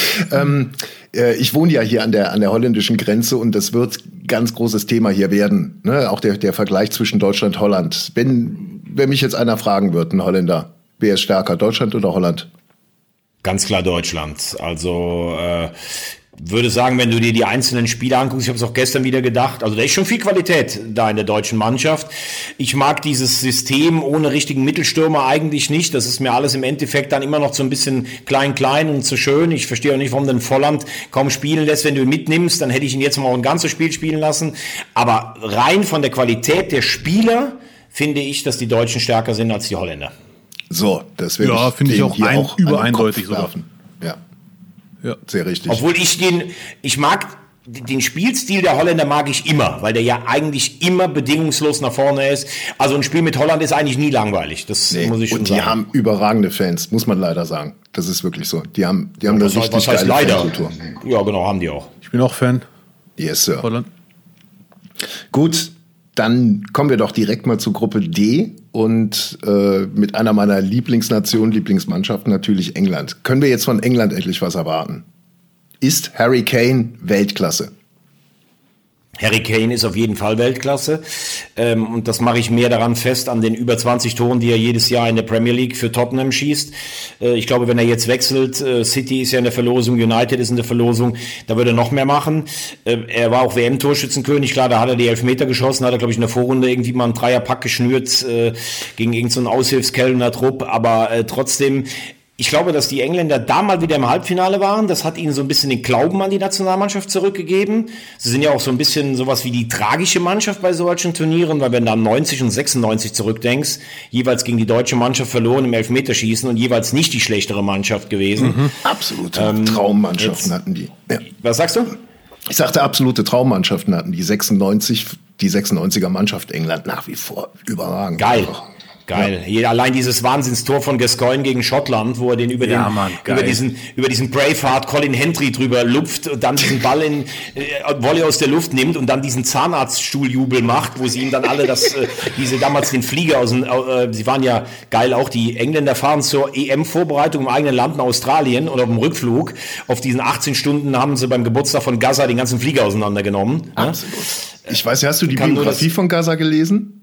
ähm, äh, ich wohne ja hier an der, an der holländischen Grenze und das wird ganz großes Thema hier werden. Ne? Auch der, der Vergleich zwischen Deutschland und Holland. Wenn, wenn mich jetzt einer fragen würde, ein Holländer, wer ist stärker, Deutschland oder Holland? Ganz klar Deutschland. Also äh, würde sagen, wenn du dir die einzelnen Spiele anguckst, ich habe es auch gestern wieder gedacht, also da ist schon viel Qualität da in der deutschen Mannschaft. Ich mag dieses System ohne richtigen Mittelstürmer eigentlich nicht. Das ist mir alles im Endeffekt dann immer noch so ein bisschen klein-klein und zu schön. Ich verstehe auch nicht, warum den Volland kaum spielen lässt. Wenn du ihn mitnimmst, dann hätte ich ihn jetzt mal ein ganzes Spiel spielen lassen. Aber rein von der Qualität der Spieler finde ich, dass die Deutschen stärker sind als die Holländer. So, das wäre ja, finde ich auch, ein, übereindeutig sogar. Ja. Ja. Sehr richtig. Obwohl ich den, ich mag den Spielstil der Holländer mag ich immer, weil der ja eigentlich immer bedingungslos nach vorne ist. Also ein Spiel mit Holland ist eigentlich nie langweilig. Das nee, muss ich schon und sagen. Und die haben überragende Fans, muss man leider sagen. Das ist wirklich so. Die haben, die haben eine richtig was heißt geile Fankultur. Ja, genau, haben die auch. Ich bin auch Fan. Yes, Sir. Holland. Gut, dann kommen wir doch direkt mal zu Gruppe D und äh, mit einer meiner Lieblingsnationen, Lieblingsmannschaften natürlich England. Können wir jetzt von England endlich was erwarten? Ist Harry Kane Weltklasse? Harry Kane ist auf jeden Fall Weltklasse. Ähm, und das mache ich mehr daran fest, an den über 20 Toren, die er jedes Jahr in der Premier League für Tottenham schießt. Äh, ich glaube, wenn er jetzt wechselt, äh, City ist ja in der Verlosung, United ist in der Verlosung, da würde er noch mehr machen. Äh, er war auch WM-Torschützenkönig, klar, da hat er die Elfmeter geschossen, hat er, glaube ich, in der Vorrunde irgendwie mal einen Dreierpack geschnürt äh, gegen irgendeinen so Aushilfskellner Trupp. Aber äh, trotzdem, ich glaube, dass die Engländer da mal wieder im Halbfinale waren. Das hat ihnen so ein bisschen den Glauben an die Nationalmannschaft zurückgegeben. Sie sind ja auch so ein bisschen sowas wie die tragische Mannschaft bei solchen Turnieren, weil wenn du an 90 und 96 zurückdenkst, jeweils gegen die deutsche Mannschaft verloren im Elfmeterschießen und jeweils nicht die schlechtere Mannschaft gewesen. Mhm. Absolute ähm, Traummannschaften jetzt, hatten die. Ja. Was sagst du? Ich sagte, absolute Traummannschaften hatten die 96, die 96er Mannschaft England nach wie vor überragend. Geil. Geil. Ja. Allein dieses Wahnsinnstor von Gascoigne gegen Schottland, wo er den über, ja, den, Mann, über diesen, über diesen Braveheart Colin Hendry drüber lupft und dann diesen Ball in äh, Volley aus der Luft nimmt und dann diesen Zahnarztstuhljubel macht, wo sie ihm dann alle das, äh, diese damals den Flieger aus dem, äh, sie waren ja geil auch, die Engländer fahren zur EM-Vorbereitung im eigenen Land in Australien und auf dem Rückflug. Auf diesen 18 Stunden haben sie beim Geburtstag von Gaza den ganzen Flieger auseinandergenommen. Absolut. Ich weiß, hast du die Biografie von Gaza gelesen?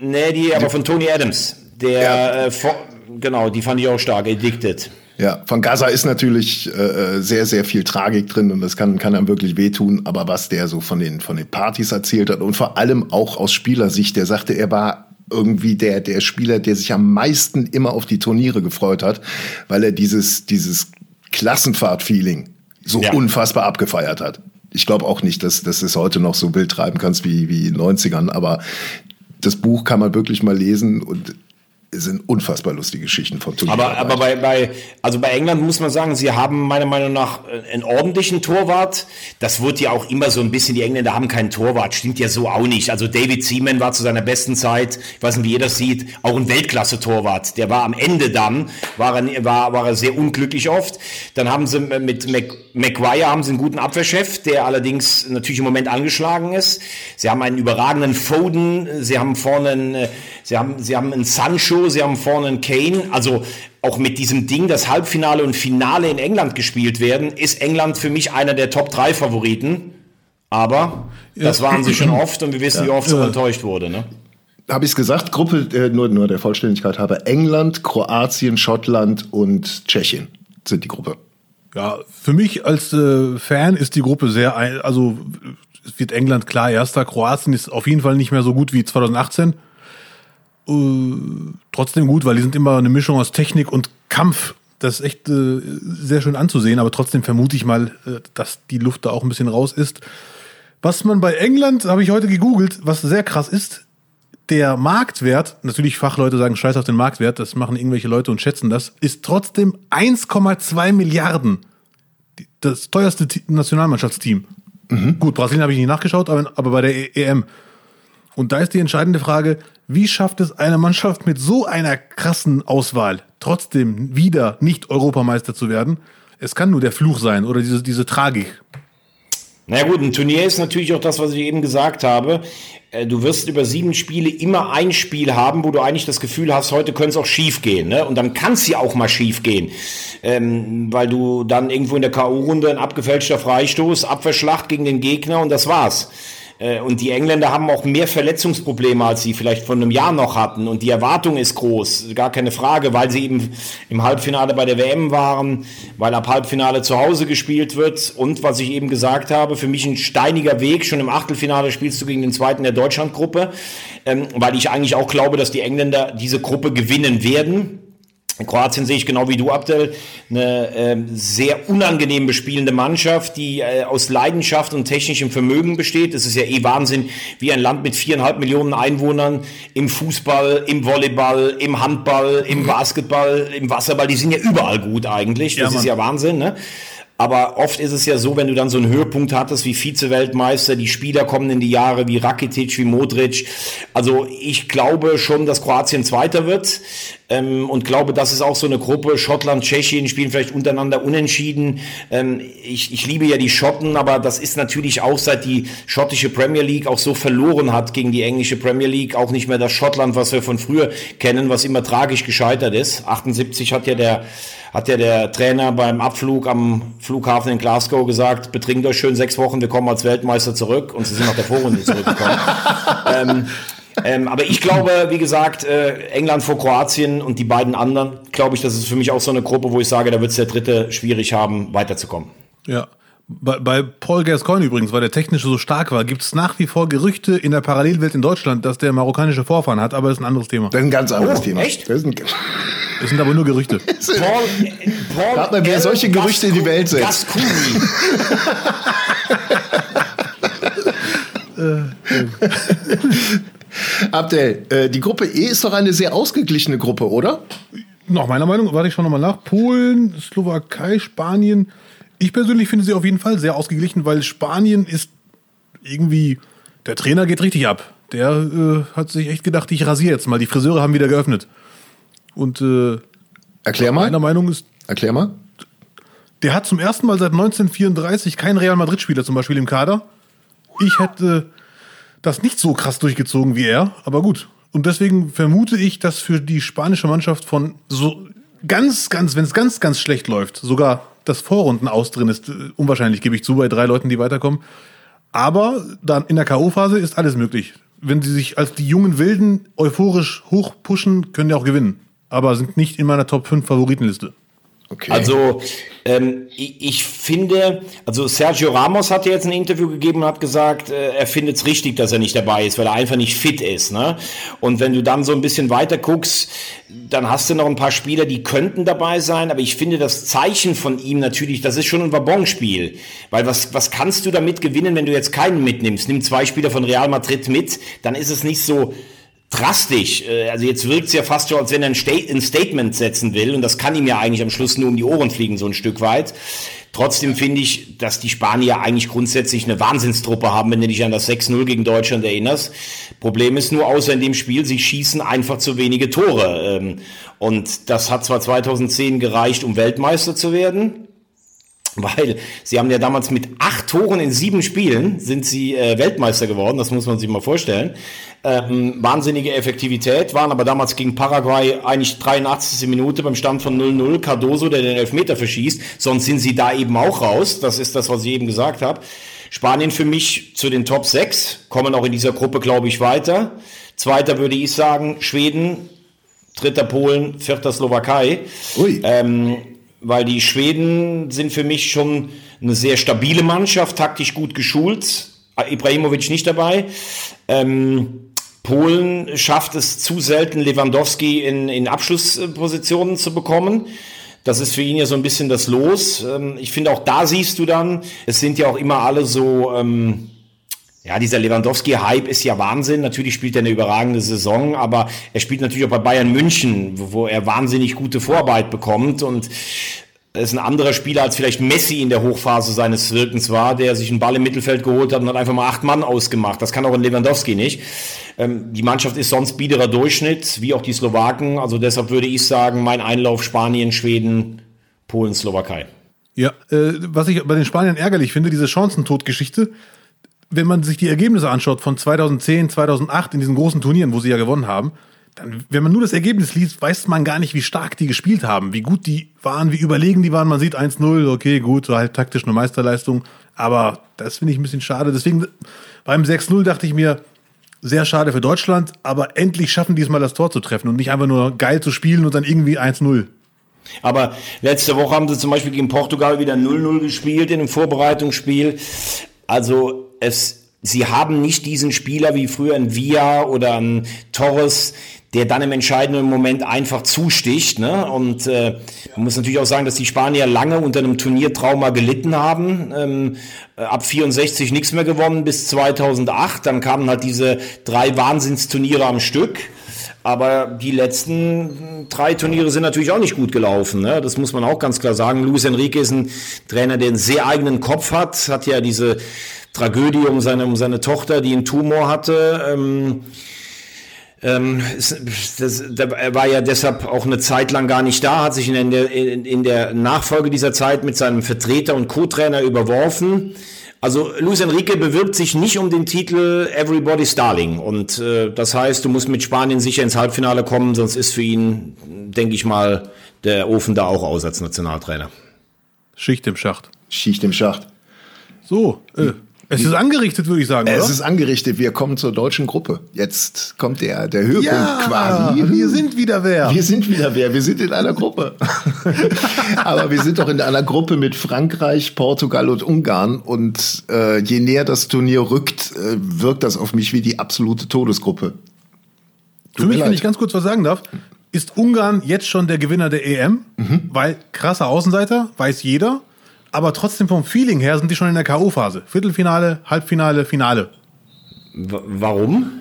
Nee, die aber von Tony Adams. Der, ja. äh, vor, genau, die fand ich auch stark, Addicted. Ja, von Gaza ist natürlich äh, sehr, sehr viel Tragik drin und das kann, kann einem wirklich wehtun. Aber was der so von den, von den Partys erzählt hat und vor allem auch aus Spielersicht, der sagte, er war irgendwie der, der Spieler, der sich am meisten immer auf die Turniere gefreut hat, weil er dieses, dieses Klassenfahrt-Feeling so ja. unfassbar abgefeiert hat. Ich glaube auch nicht, dass, dass du es heute noch so wild treiben kannst wie, wie in den 90ern, aber das Buch kann man wirklich mal lesen und sind unfassbar lustige Geschichten von Turnier. Aber, aber bei, bei, also bei England muss man sagen, sie haben meiner Meinung nach einen ordentlichen Torwart. Das wird ja auch immer so ein bisschen, die Engländer haben keinen Torwart, stimmt ja so auch nicht. Also David Seaman war zu seiner besten Zeit, ich weiß nicht, wie ihr das sieht, auch ein Weltklasse-Torwart. Der war am Ende dann, war er, war, war er sehr unglücklich oft. Dann haben sie mit Mac, Maguire haben sie einen guten Abwehrchef, der allerdings natürlich im Moment angeschlagen ist. Sie haben einen überragenden Foden, sie haben vorne einen, sie haben, sie haben einen Sancho, sie haben vorne einen Kane. Also auch mit diesem Ding, das Halbfinale und Finale in England gespielt werden, ist England für mich einer der Top 3 Favoriten. Aber das waren sie schon oft und wir wissen, ja. wie oft so enttäuscht wurde. Ne? Habe ich es gesagt? Gruppe, äh, nur, nur der Vollständigkeit habe, England, Kroatien, Schottland und Tschechien sind die Gruppe. Ja, für mich als äh, Fan ist die Gruppe sehr, also es wird England klar erster, Kroatien ist auf jeden Fall nicht mehr so gut wie 2018 äh, trotzdem gut, weil die sind immer eine Mischung aus Technik und Kampf. Das ist echt äh, sehr schön anzusehen, aber trotzdem vermute ich mal, äh, dass die Luft da auch ein bisschen raus ist. Was man bei England, habe ich heute gegoogelt, was sehr krass ist, der Marktwert, natürlich Fachleute sagen scheiß auf den Marktwert, das machen irgendwelche Leute und schätzen das, ist trotzdem 1,2 Milliarden. Das teuerste Nationalmannschaftsteam. Mhm. Gut, Brasilien habe ich nicht nachgeschaut, aber, aber bei der EM. Und da ist die entscheidende Frage, wie schafft es eine Mannschaft mit so einer krassen Auswahl trotzdem wieder nicht Europameister zu werden? Es kann nur der Fluch sein oder diese, diese Tragik. Na naja gut, ein Turnier ist natürlich auch das, was ich eben gesagt habe. Äh, du wirst über sieben Spiele immer ein Spiel haben, wo du eigentlich das Gefühl hast, heute könnte es auch schief gehen. Ne? Und dann kann es ja auch mal schief gehen. Ähm, weil du dann irgendwo in der K.O.-Runde ein abgefälschter Freistoß, Abwehrschlacht gegen den Gegner und das war's. Äh, und die Engländer haben auch mehr Verletzungsprobleme, als sie vielleicht vor einem Jahr noch hatten. Und die Erwartung ist groß, gar keine Frage, weil sie eben im Halbfinale bei der WM waren, weil ab Halbfinale zu Hause gespielt wird. Und was ich eben gesagt habe, für mich ein steiniger Weg. Schon im Achtelfinale spielst du gegen den zweiten der Deutschlandgruppe, ähm, weil ich eigentlich auch glaube, dass die Engländer diese Gruppe gewinnen werden. In Kroatien sehe ich genau wie du, Abdel, eine äh, sehr unangenehm bespielende Mannschaft, die äh, aus Leidenschaft und technischem Vermögen besteht. Es ist ja eh Wahnsinn, wie ein Land mit viereinhalb Millionen Einwohnern im Fußball, im Volleyball, im Handball, im. Basketball, im Wasserball, die sind ja überall gut eigentlich. Das ja, ist ja Wahnsinn, ne? Aber oft ist es ja so, wenn du dann so einen Höhepunkt hattest wie Vize-Weltmeister, die Spieler kommen in die Jahre wie Rakitic, wie Modric. Also ich glaube schon, dass Kroatien Zweiter wird ähm, und glaube, das ist auch so eine Gruppe. Schottland, Tschechien spielen vielleicht untereinander unentschieden. Ähm, ich, ich liebe ja die Schotten, aber das ist natürlich auch seit die schottische Premier League auch so verloren hat gegen die englische Premier League auch nicht mehr das Schottland, was wir von früher kennen, was immer tragisch gescheitert ist. 78 hat ja der hat ja der Trainer beim Abflug am Flughafen in Glasgow gesagt, betrinkt euch schön sechs Wochen, wir kommen als Weltmeister zurück und sie sind nach der Vorrunde zurückgekommen. ähm, ähm, aber ich glaube, wie gesagt, äh, England vor Kroatien und die beiden anderen, glaube ich, das ist für mich auch so eine Gruppe, wo ich sage, da wird es der Dritte schwierig haben, weiterzukommen. Ja. Bei, bei Paul Gascoigne übrigens, weil der technische so stark war, gibt es nach wie vor Gerüchte in der Parallelwelt in Deutschland, dass der marokkanische Vorfahren hat, aber das ist ein anderes Thema. Das ist ein ganz anderes oh, Thema. Echt? Das, ein das, sind aber nur Gerüchte. Paul, Paul Rat mal, wer solche Gerüchte in die Welt setzt. Abdel, äh, die Gruppe E ist doch eine sehr ausgeglichene Gruppe, oder? Nach meiner Meinung, warte ich schon nochmal nach. Polen, Slowakei, Spanien, ich persönlich finde sie auf jeden Fall sehr ausgeglichen, weil Spanien ist irgendwie, der Trainer geht richtig ab. der äh, hat sich echt gedacht, ich rasiere jetzt mal. Die Friseure haben wieder geöffnet. Und äh, Erklär mal. meiner Meinung ist, Erklär mal. der hat zum ersten Mal seit 1934 keinen Real Madrid-Spieler zum Beispiel im Kader. Ich hätte das nicht so krass durchgezogen wie er, aber gut. Und deswegen vermute ich, dass für die spanische Mannschaft von so ganz, ganz, wenn es ganz, ganz schlecht läuft, sogar das Vorrunden aus drin ist, äh, unwahrscheinlich, gebe ich zu, bei drei Leuten, die weiterkommen. Aber dann in der K.O.-Phase ist alles möglich. Wenn sie sich als die jungen Wilden euphorisch hochpushen, können die auch gewinnen. Aber sind nicht in meiner Top 5 Favoritenliste. Okay. Also ähm, ich, ich finde, also Sergio Ramos hat ja jetzt ein Interview gegeben und hat gesagt, äh, er findet es richtig, dass er nicht dabei ist, weil er einfach nicht fit ist. Ne? Und wenn du dann so ein bisschen weiter guckst, dann hast du noch ein paar Spieler, die könnten dabei sein, aber ich finde das Zeichen von ihm natürlich, das ist schon ein Wabonspiel. Weil was, was kannst du damit gewinnen, wenn du jetzt keinen mitnimmst? Nimm zwei Spieler von Real Madrid mit, dann ist es nicht so drastisch. Äh, Also jetzt wirkt es ja fast so, als wenn er ein, Sta ein Statement setzen will und das kann ihm ja eigentlich am Schluss nur um die Ohren fliegen, so ein Stück weit. Trotzdem finde ich, dass die Spanier eigentlich grundsätzlich eine Wahnsinnstruppe haben, wenn du dich an das 6-0 gegen Deutschland erinnerst. Problem ist nur, außer in dem Spiel, sie schießen einfach zu wenige Tore. Ähm, Und das hat zwar 2010 gereicht, um Weltmeister zu werden, weil sie haben ja damals mit acht Toren in sieben Spielen sind sie äh, Weltmeister geworden, das muss man sich mal vorstellen. Ähm, wahnsinnige Effektivität, waren aber damals gegen Paraguay eigentlich 83. Minute beim Stand von 0-0, Cardoso, der den Elfmeter verschießt, sonst sind sie da eben auch raus, das ist das, was ich eben gesagt habe. Spanien für mich zu den Top 6, kommen auch in dieser Gruppe, glaube ich, weiter. Zweiter würde ich sagen, Schweden, dritter Polen, vierter Slowakei. Ui. Ähm, weil die Schweden sind für mich schon eine sehr stabile Mannschaft, taktisch gut geschult. Ibrahimovic nicht dabei. Ähm, Polen schafft es zu selten, Lewandowski in, in Abschlusspositionen zu bekommen. Das ist für ihn ja so ein bisschen das Los. Ähm, ich finde auch da siehst du dann, es sind ja auch immer alle so, ähm, ja, dieser Lewandowski-Hype ist ja Wahnsinn. Natürlich spielt er eine überragende Saison, aber er spielt natürlich auch bei Bayern München, wo wo er wahnsinnig gute Vorarbeit bekommt und ist ein anderer Spieler als vielleicht Messi in der Hochphase seines Wirkens war, der sich einen Ball im Mittelfeld geholt hat und hat einfach mal acht Mann ausgemacht. Das kann auch ein Lewandowski nicht. Ähm, die Mannschaft ist sonst biederer Durchschnitt, wie auch die Slowaken. Also deshalb würde ich sagen, mein Einlauf Spanien, Schweden, Polen, Slowakei. Ja, äh, was ich bei den Spaniern ärgerlich finde, diese Chancentod-Geschichte, wenn man sich die Ergebnisse anschaut von 2010, 2008 in diesen großen Turnieren, wo sie ja gewonnen haben, dann, wenn man nur das Ergebnis liest, weiß man gar nicht, wie stark die gespielt haben, wie gut die waren, wie überlegen die waren. Man sieht 1-0, okay, gut, so halt taktisch eine Meisterleistung. Aber das finde ich ein bisschen schade. Deswegen beim 6-0 dachte ich mir, sehr schade für Deutschland, aber endlich schaffen die es mal das Tor zu treffen und nicht einfach nur geil zu spielen und dann irgendwie 1-0. Aber letzte Woche haben sie zum Beispiel gegen Portugal wieder 0-0 gespielt in einem Vorbereitungsspiel. Also es, sie haben nicht diesen Spieler wie früher ein Via oder ein Torres, der dann im entscheidenden Moment einfach zusticht. Ne? Und äh, man muss natürlich auch sagen, dass die Spanier lange unter einem Turniertrauma gelitten haben. Ähm, äh, ab 64 nichts mehr gewonnen bis 2008. Dann kamen halt diese drei Wahnsinnsturniere am Stück. Aber die letzten drei Turniere sind natürlich auch nicht gut gelaufen. Ne? Das muss man auch ganz klar sagen. Luis Enrique ist ein Trainer, der einen sehr eigenen Kopf hat. Hat ja diese Tragödie um seine, um seine Tochter, die einen Tumor hatte. Ähm, ähm, das, der, er war ja deshalb auch eine Zeit lang gar nicht da, hat sich in der, in, in der Nachfolge dieser Zeit mit seinem Vertreter und Co-Trainer überworfen. Also Luis Enrique bewirbt sich nicht um den Titel Everybody's Darling und äh, das heißt, du musst mit Spanien sicher ins Halbfinale kommen, sonst ist für ihn, denke ich mal, der Ofen da auch aus als Nationaltrainer. Schicht im Schacht. Schicht im Schacht. So, äh, es ist angerichtet, würde ich sagen, Es oder? ist angerichtet, wir kommen zur deutschen Gruppe. Jetzt kommt der, der Höhepunkt ja, quasi. wir sind wieder wer. Wir sind wieder wer, wir sind in einer Gruppe. Aber wir sind doch in einer Gruppe mit Frankreich, Portugal und Ungarn. Und äh, je näher das Turnier rückt, äh, wirkt das auf mich wie die absolute Todesgruppe. Für mir mich, wenn ich ganz kurz was sagen darf, ist Ungarn jetzt schon der Gewinner der EM, weil krasser Außenseiter, weiß jeder, aber trotzdem vom Feeling her sind die schon in der K.O.-Phase. Viertelfinale, Halbfinale, Finale. W warum?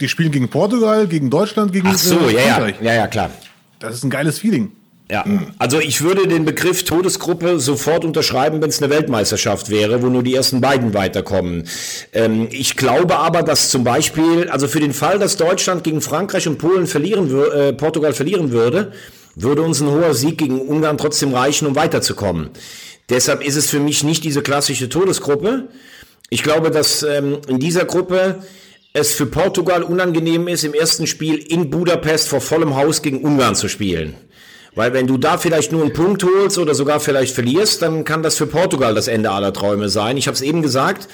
Die spielen gegen Portugal, gegen Deutschland, gegen Ach so, äh, ja, ja, ja, klar. Das ist ein geiles Feeling. Ja, also ich würde den Begriff Todesgruppe sofort unterschreiben, wenn es eine Weltmeisterschaft wäre, wo nur die ersten beiden weiterkommen. Ähm, ich glaube aber, dass zum Beispiel, also für den Fall, dass Deutschland gegen Frankreich und Polen verlieren äh, Portugal verlieren würde, würde uns ein hoher Sieg gegen Ungarn trotzdem reichen, um weiterzukommen. Deshalb ist es für mich nicht diese klassische Todesgruppe. Ich glaube, dass ähm, in dieser Gruppe es für Portugal unangenehm ist, im ersten Spiel in Budapest vor vollem Haus gegen Ungarn zu spielen. Weil wenn du da vielleicht nur einen Punkt holst oder sogar vielleicht verlierst, dann kann das für Portugal das Ende aller Träume sein. Ich habe es eben gesagt,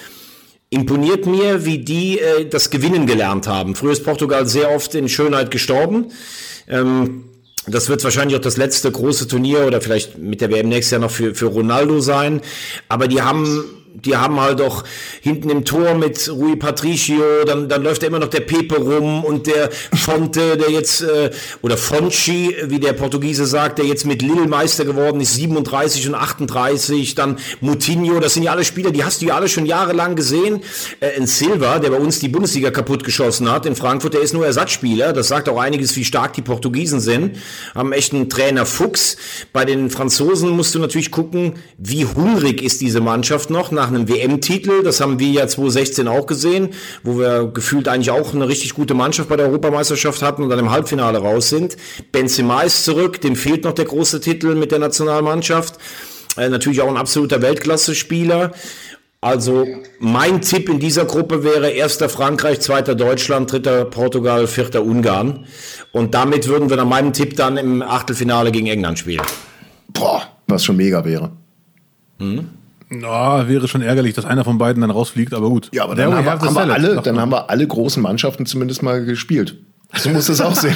imponiert mir, wie die äh, das Gewinnen gelernt haben. Früher ist Portugal sehr oft in Schönheit gestorben. Ähm, das wird wahrscheinlich auch das letzte große Turnier oder vielleicht mit der WM nächstes Jahr noch für, für Ronaldo sein. Aber die haben die haben halt auch hinten im Tor mit Rui Patricio, dann, dann läuft da immer noch der Pepe rum und der Fonte, der jetzt, äh, oder Fonchi, wie der Portugiese sagt, der jetzt mit Lille Meister geworden ist, 37 und 38, dann Moutinho, das sind ja alle Spieler, die hast du ja alle schon jahrelang gesehen. Äh, in Silva, der bei uns die Bundesliga kaputt geschossen hat, in Frankfurt, der ist nur Ersatzspieler, das sagt auch einiges, wie stark die Portugiesen sind, haben echt einen Trainer Fuchs. Bei den Franzosen musst du natürlich gucken, wie hungrig ist diese Mannschaft noch, nach einem WM-Titel. Das haben wir ja 2016 auch gesehen, wo wir gefühlt eigentlich auch eine richtig gute Mannschaft bei der Europameisterschaft hatten und dann im Halbfinale raus sind. Benzema ist zurück, dem fehlt noch der große Titel mit der Nationalmannschaft. Äh, natürlich auch ein absoluter Weltklasse-Spieler. Also mein Tipp in dieser Gruppe wäre erster Frankreich, zweiter Deutschland, dritter Portugal, vierter Ungarn. Und damit würden wir nach meinem Tipp dann im Achtelfinale gegen England spielen. Boah, was schon mega wäre. Hm? Na, wäre schon ärgerlich, dass einer von beiden dann rausfliegt, aber gut. Ja, aber dann, haben wir, haben wir alle, dann haben wir alle großen Mannschaften zumindest mal gespielt. So muss es auch sehen.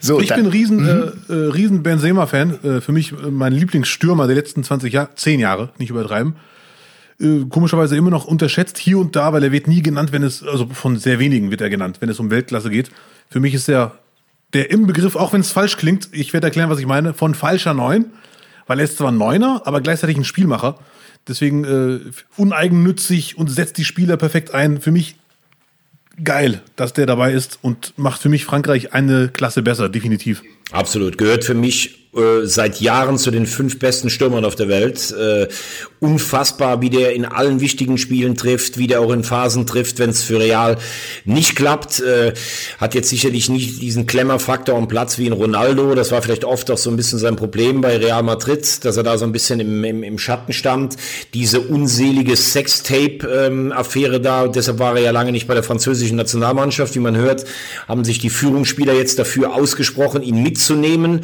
so, ich bin riesen, mhm. äh, äh, riesen Benzema-Fan. Äh, für mich äh, mein Lieblingsstürmer der letzten 20 Jahre, 10 Jahre, nicht übertreiben. Äh, komischerweise immer noch unterschätzt hier und da, weil er wird nie genannt, wenn es, also von sehr wenigen wird er genannt, wenn es um Weltklasse geht. Für mich ist er der im Begriff, auch wenn es falsch klingt, ich werde erklären, was ich meine, von falscher Neun weil er ist zwar ein Neuner, aber gleichzeitig ein Spielmacher. Deswegen äh, uneigennützig und setzt die Spieler perfekt ein. Für mich geil, dass der dabei ist und macht für mich Frankreich eine Klasse besser, definitiv. Absolut. Gehört für mich äh, seit Jahren zu den fünf besten Stürmern auf der Welt. Äh, unfassbar, wie der in allen wichtigen Spielen trifft, wie der auch in Phasen trifft, wenn es für Real nicht klappt. Äh, hat jetzt sicherlich nicht diesen Klemmerfaktor am Platz wie in Ronaldo. Das war vielleicht oft auch so ein bisschen sein Problem bei Real Madrid, dass er da so ein bisschen im, im, im Schatten stand. Diese unselige Sextape-Affäre ähm, da, deshalb war er ja lange nicht bei der französischen Nationalmannschaft. Wie man hört, haben sich die Führungsspieler jetzt dafür ausgesprochen, ihn mit mitzunehmen.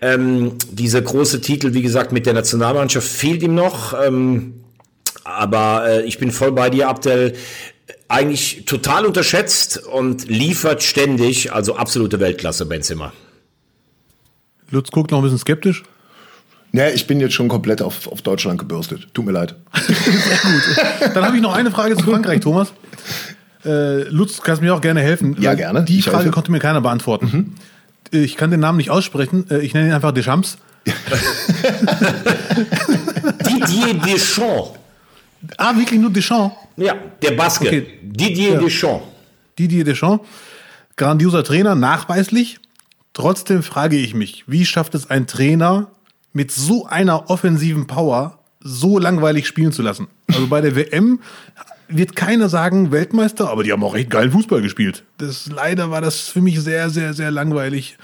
Ähm, dieser große Titel, wie gesagt, mit der Nationalmannschaft fehlt ihm noch. Ähm, aber äh, ich bin voll bei dir, Abdel. Eigentlich total unterschätzt und liefert ständig, also absolute Weltklasse, Benzema. Lutz guckt noch ein bisschen skeptisch. Ja, ich bin jetzt schon komplett auf, auf Deutschland gebürstet. Tut mir leid. Sehr gut. Dann habe ich noch eine Frage zu Frankreich, Thomas. Äh, Lutz, kannst mir auch gerne helfen. Ja, gerne. Die ich Frage helfe. konnte mir keiner beantworten. Mhm ich kann den Namen nicht aussprechen. Äh, ich nenne ihn einfach Deschamps. Didier Deschamps. Ah, wirklich nur Deschamps? Ja, der Baske. Okay. Didier ja. Deschamps. Didier Deschamps. Grandioser Trainer, nachweislich. Trotzdem frage ich mich, wie schafft es ein Trainer mit so einer offensiven Power so langweilig spielen zu lassen? Also bei der WM wird keiner sagen Weltmeister, aber die haben auch echt geilen Fußball gespielt. Das, leider war das für mich sehr, sehr, sehr langweilig.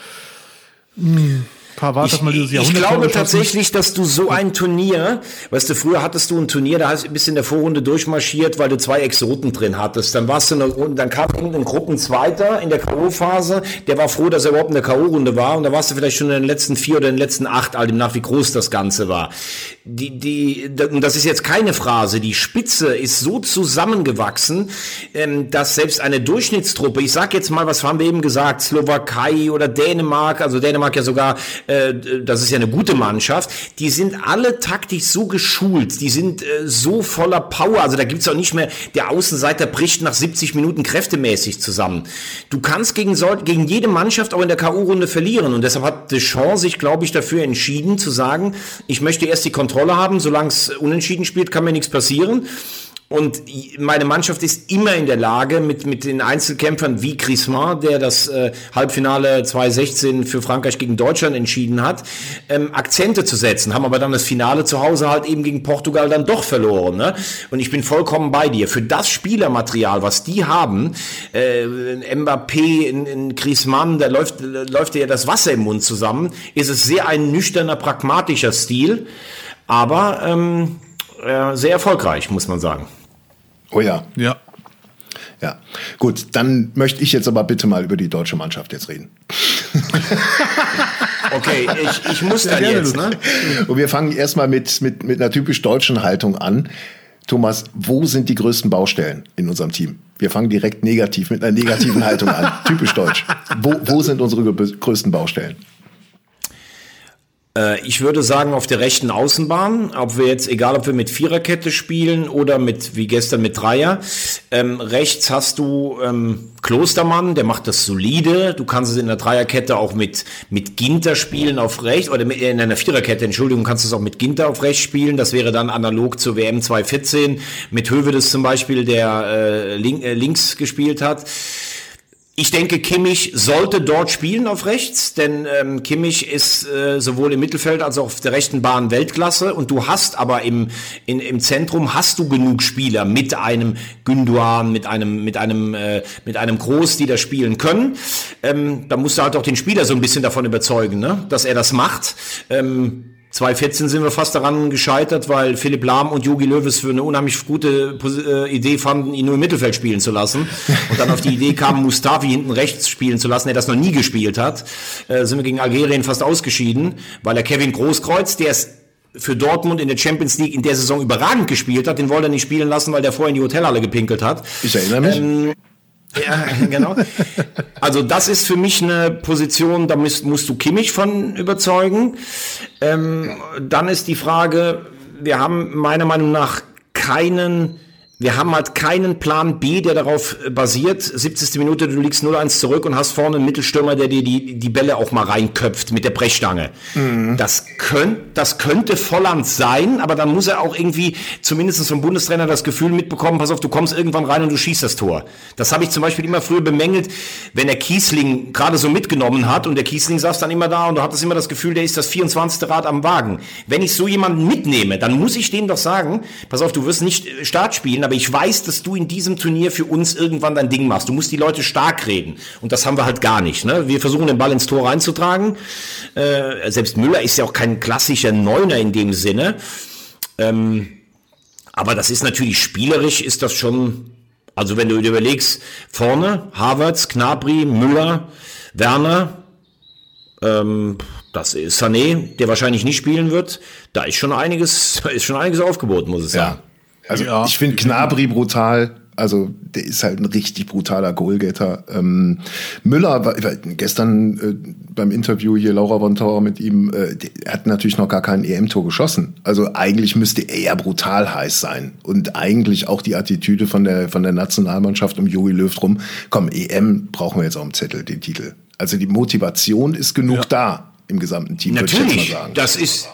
Hm. Pavard ich, mal dieses Jahrhundert. Ich glaube tatsächlich, dass du so ein Turnier, weißt du, früher hattest du ein Turnier, da hast du ein bisschen in der Vorrunde durchmarschiert, weil du zwei Exoten drin hattest. Dann warst du eine, dann kam irgendein Gruppenzweiter in der K.O.-Phase, der war froh, dass er überhaupt in der K.O.-Runde war und da warst du vielleicht schon in den letzten vier oder in den letzten acht, all dem nach, wie groß das Ganze war. Die, die, das ist jetzt keine Phrase, die Spitze ist so zusammengewachsen, ähm, dass selbst eine Durchschnittstruppe, ich sag jetzt mal, was haben wir eben gesagt, Slowakei oder Dänemark, also Dänemark ja sogar äh, das ist ja eine gute Mannschaft, die sind alle taktisch so geschult, die sind äh, so voller Power, also da gibt's auch nicht mehr, der Außenseiter bricht nach 70 Minuten kräftemäßig zusammen. Du kannst gegen, gegen jede Mannschaft auch in der K.O.-Runde verlieren und deshalb hat Deschamps sich, glaube ich, dafür entschieden zu sagen, ich möchte erst die Kontrolle haben, solange es unentschieden spielt, kann mir nichts passieren. Und meine Mannschaft ist immer in der Lage, mit, mit den Einzelkämpfern wie Griezmann, der das äh, Halbfinale 2016 für Frankreich gegen Deutschland entschieden hat, ähm, Akzente zu setzen. Haben aber dann das Finale zu Hause halt eben gegen Portugal dann doch verloren. Ne? Und ich bin vollkommen bei dir. Für das Spielermaterial, was die haben, äh, Mbappé, in, in Griezmann, da läuft, läuft ja das Wasser im Mund zusammen, ist es sehr ein nüchterner, pragmatischer Stil. Aber ähm, äh, sehr erfolgreich, muss man sagen. Oh ja. Ja. Ja, gut, dann möchte ich jetzt aber bitte mal über die deutsche Mannschaft jetzt reden. okay, ich, ich muss dann jetzt, ne? Und wir fangen erstmal mit, mit, mit einer typisch deutschen Haltung an. Thomas, wo sind die größten Baustellen in unserem Team? Wir fangen direkt negativ mit einer negativen Haltung an. Typisch deutsch. Wo, wo sind unsere größten Baustellen? Äh, ich würde sagen, auf der rechten Außenbahn, ob wir jetzt, egal ob wir mit Viererkette spielen oder mit, wie gestern mit Dreier, ähm, rechts hast du ähm, Klostermann, der macht das solide. Du kannst es in der Dreierkette auch mit, mit Ginter spielen auf rechts, oder mit, in einer Viererkette, Entschuldigung, kannst du es auch mit Ginter auf rechts spielen. Das wäre dann analog zur WM 2014 mit Hövedes zum Beispiel, der äh, link, äh, links gespielt hat. Ich denke, Kimmich sollte dort spielen auf rechts, denn ähm, Kimmich ist äh, sowohl im Mittelfeld als auch auf der rechten Bahn Weltklasse und du hast aber im, in, im Zentrum hast du genug Spieler mit einem Günduan, mit einem mit einem äh, mit einem Groß, die da spielen können. Ähm, da musst du halt auch den Spieler so ein bisschen davon überzeugen, ne, dass er das macht. Ähm, 2014 sind wir fast daran gescheitert, weil Philipp Lahm und Jogi Löwes für eine unheimlich gute äh, Idee fanden, ihn nur im Mittelfeld spielen zu lassen. Und dann auf die Idee kam, Mustafi hinten rechts spielen zu lassen, der das noch nie gespielt hat. Äh, sind wir gegen Algerien fast ausgeschieden, weil er Kevin Großkreuz, der ist für Dortmund in der Champions League in der Saison überragend gespielt hat, den wollte er nicht spielen lassen, weil der vorher in die Hotelhalle gepinkelt hat. Ich erinnere mich. Ähm, ja, genau. Also das ist für mich eine Position, da musst, musst du Kimmich von überzeugen. Ähm, dann ist die Frage, wir haben meiner Meinung nach keinen wir haben halt keinen Plan B, der darauf äh, basiert. 70. Minute, du liegst 0-1 zurück und hast vorne einen Mittelstürmer, der dir die, die Bälle auch mal reinköpft mit der Brechstange. Mhm. Das, könnt, das könnte Volland sein, aber dann muss er auch irgendwie zumindest vom Bundestrainer das Gefühl mitbekommen, pass auf, du kommst irgendwann rein und du schießt das Tor. Das habe ich zum Beispiel immer früher bemängelt, wenn der Kiesling gerade so mitgenommen hat und der Kiesling saß dann immer da und du hattest immer das Gefühl, der ist das 24. Rad am Wagen. Wenn ich so jemanden mitnehme, dann muss ich dem doch sagen, pass auf, du wirst nicht äh, Start spielen, aber ich weiß, dass du in diesem Turnier für uns irgendwann dein Ding machst. Du musst die Leute stark reden. Und das haben wir halt gar nicht. Ne? Wir versuchen den Ball ins Tor reinzutragen. Äh, selbst Müller ist ja auch kein klassischer Neuner in dem Sinne. Ähm, aber das ist natürlich spielerisch, ist das schon, also wenn du dir überlegst, vorne Havertz, Knabri, Müller, Werner, ähm, das ist Sané, der wahrscheinlich nicht spielen wird. Da ist schon einiges, da ist schon einiges aufgeboten, muss ich sagen. Ja. Also ja. ich finde Gnabry brutal. Also der ist halt ein richtig brutaler Goalgetter. Ähm, Müller war, gestern äh, beim Interview hier Laura von Tauer mit ihm, äh, er hat natürlich noch gar kein EM-Tor geschossen. Also eigentlich müsste er ja brutal heiß sein und eigentlich auch die Attitüde von der von der Nationalmannschaft um Jogi Löw drum. Komm, EM brauchen wir jetzt auf dem Zettel den Titel. Also die Motivation ist genug ja. da im gesamten Team. Natürlich, das ist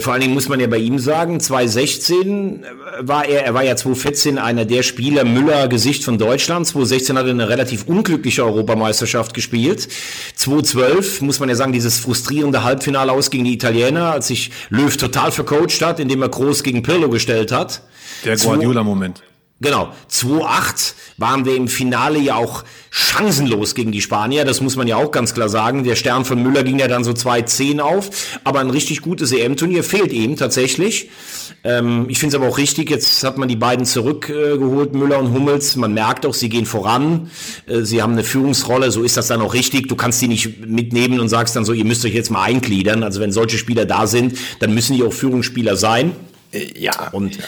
vor allen Dingen muss man ja bei ihm sagen, 2016 äh, war er, er war ja 2014 einer der Spieler, Müller Gesicht von Deutschland. 2016 hat er eine relativ unglückliche Europameisterschaft gespielt. 2012 muss man ja sagen, dieses frustrierende Halbfinale aus gegen die Italiener, als sich Löw total vercoacht hat, indem er Groß gegen Pirlo gestellt hat. Der Guardiola-Moment. Genau, 2-8 waren wir im Finale ja auch chancenlos gegen die Spanier, das muss man ja auch ganz klar sagen. Der Stern von Müller ging ja dann so 2-10 auf, aber ein richtig gutes EM-Turnier fehlt ihm tatsächlich. Ähm, ich finde es aber auch richtig, jetzt hat man die beiden zurückgeholt, äh, Müller und Hummels. Man merkt auch, sie gehen voran, äh, sie haben eine Führungsrolle, so ist das dann auch richtig. Du kannst die nicht mitnehmen und sagst dann so, ihr müsst euch jetzt mal eingliedern. Also wenn solche Spieler da sind, dann müssen die auch Führungsspieler sein. Äh, ja. Und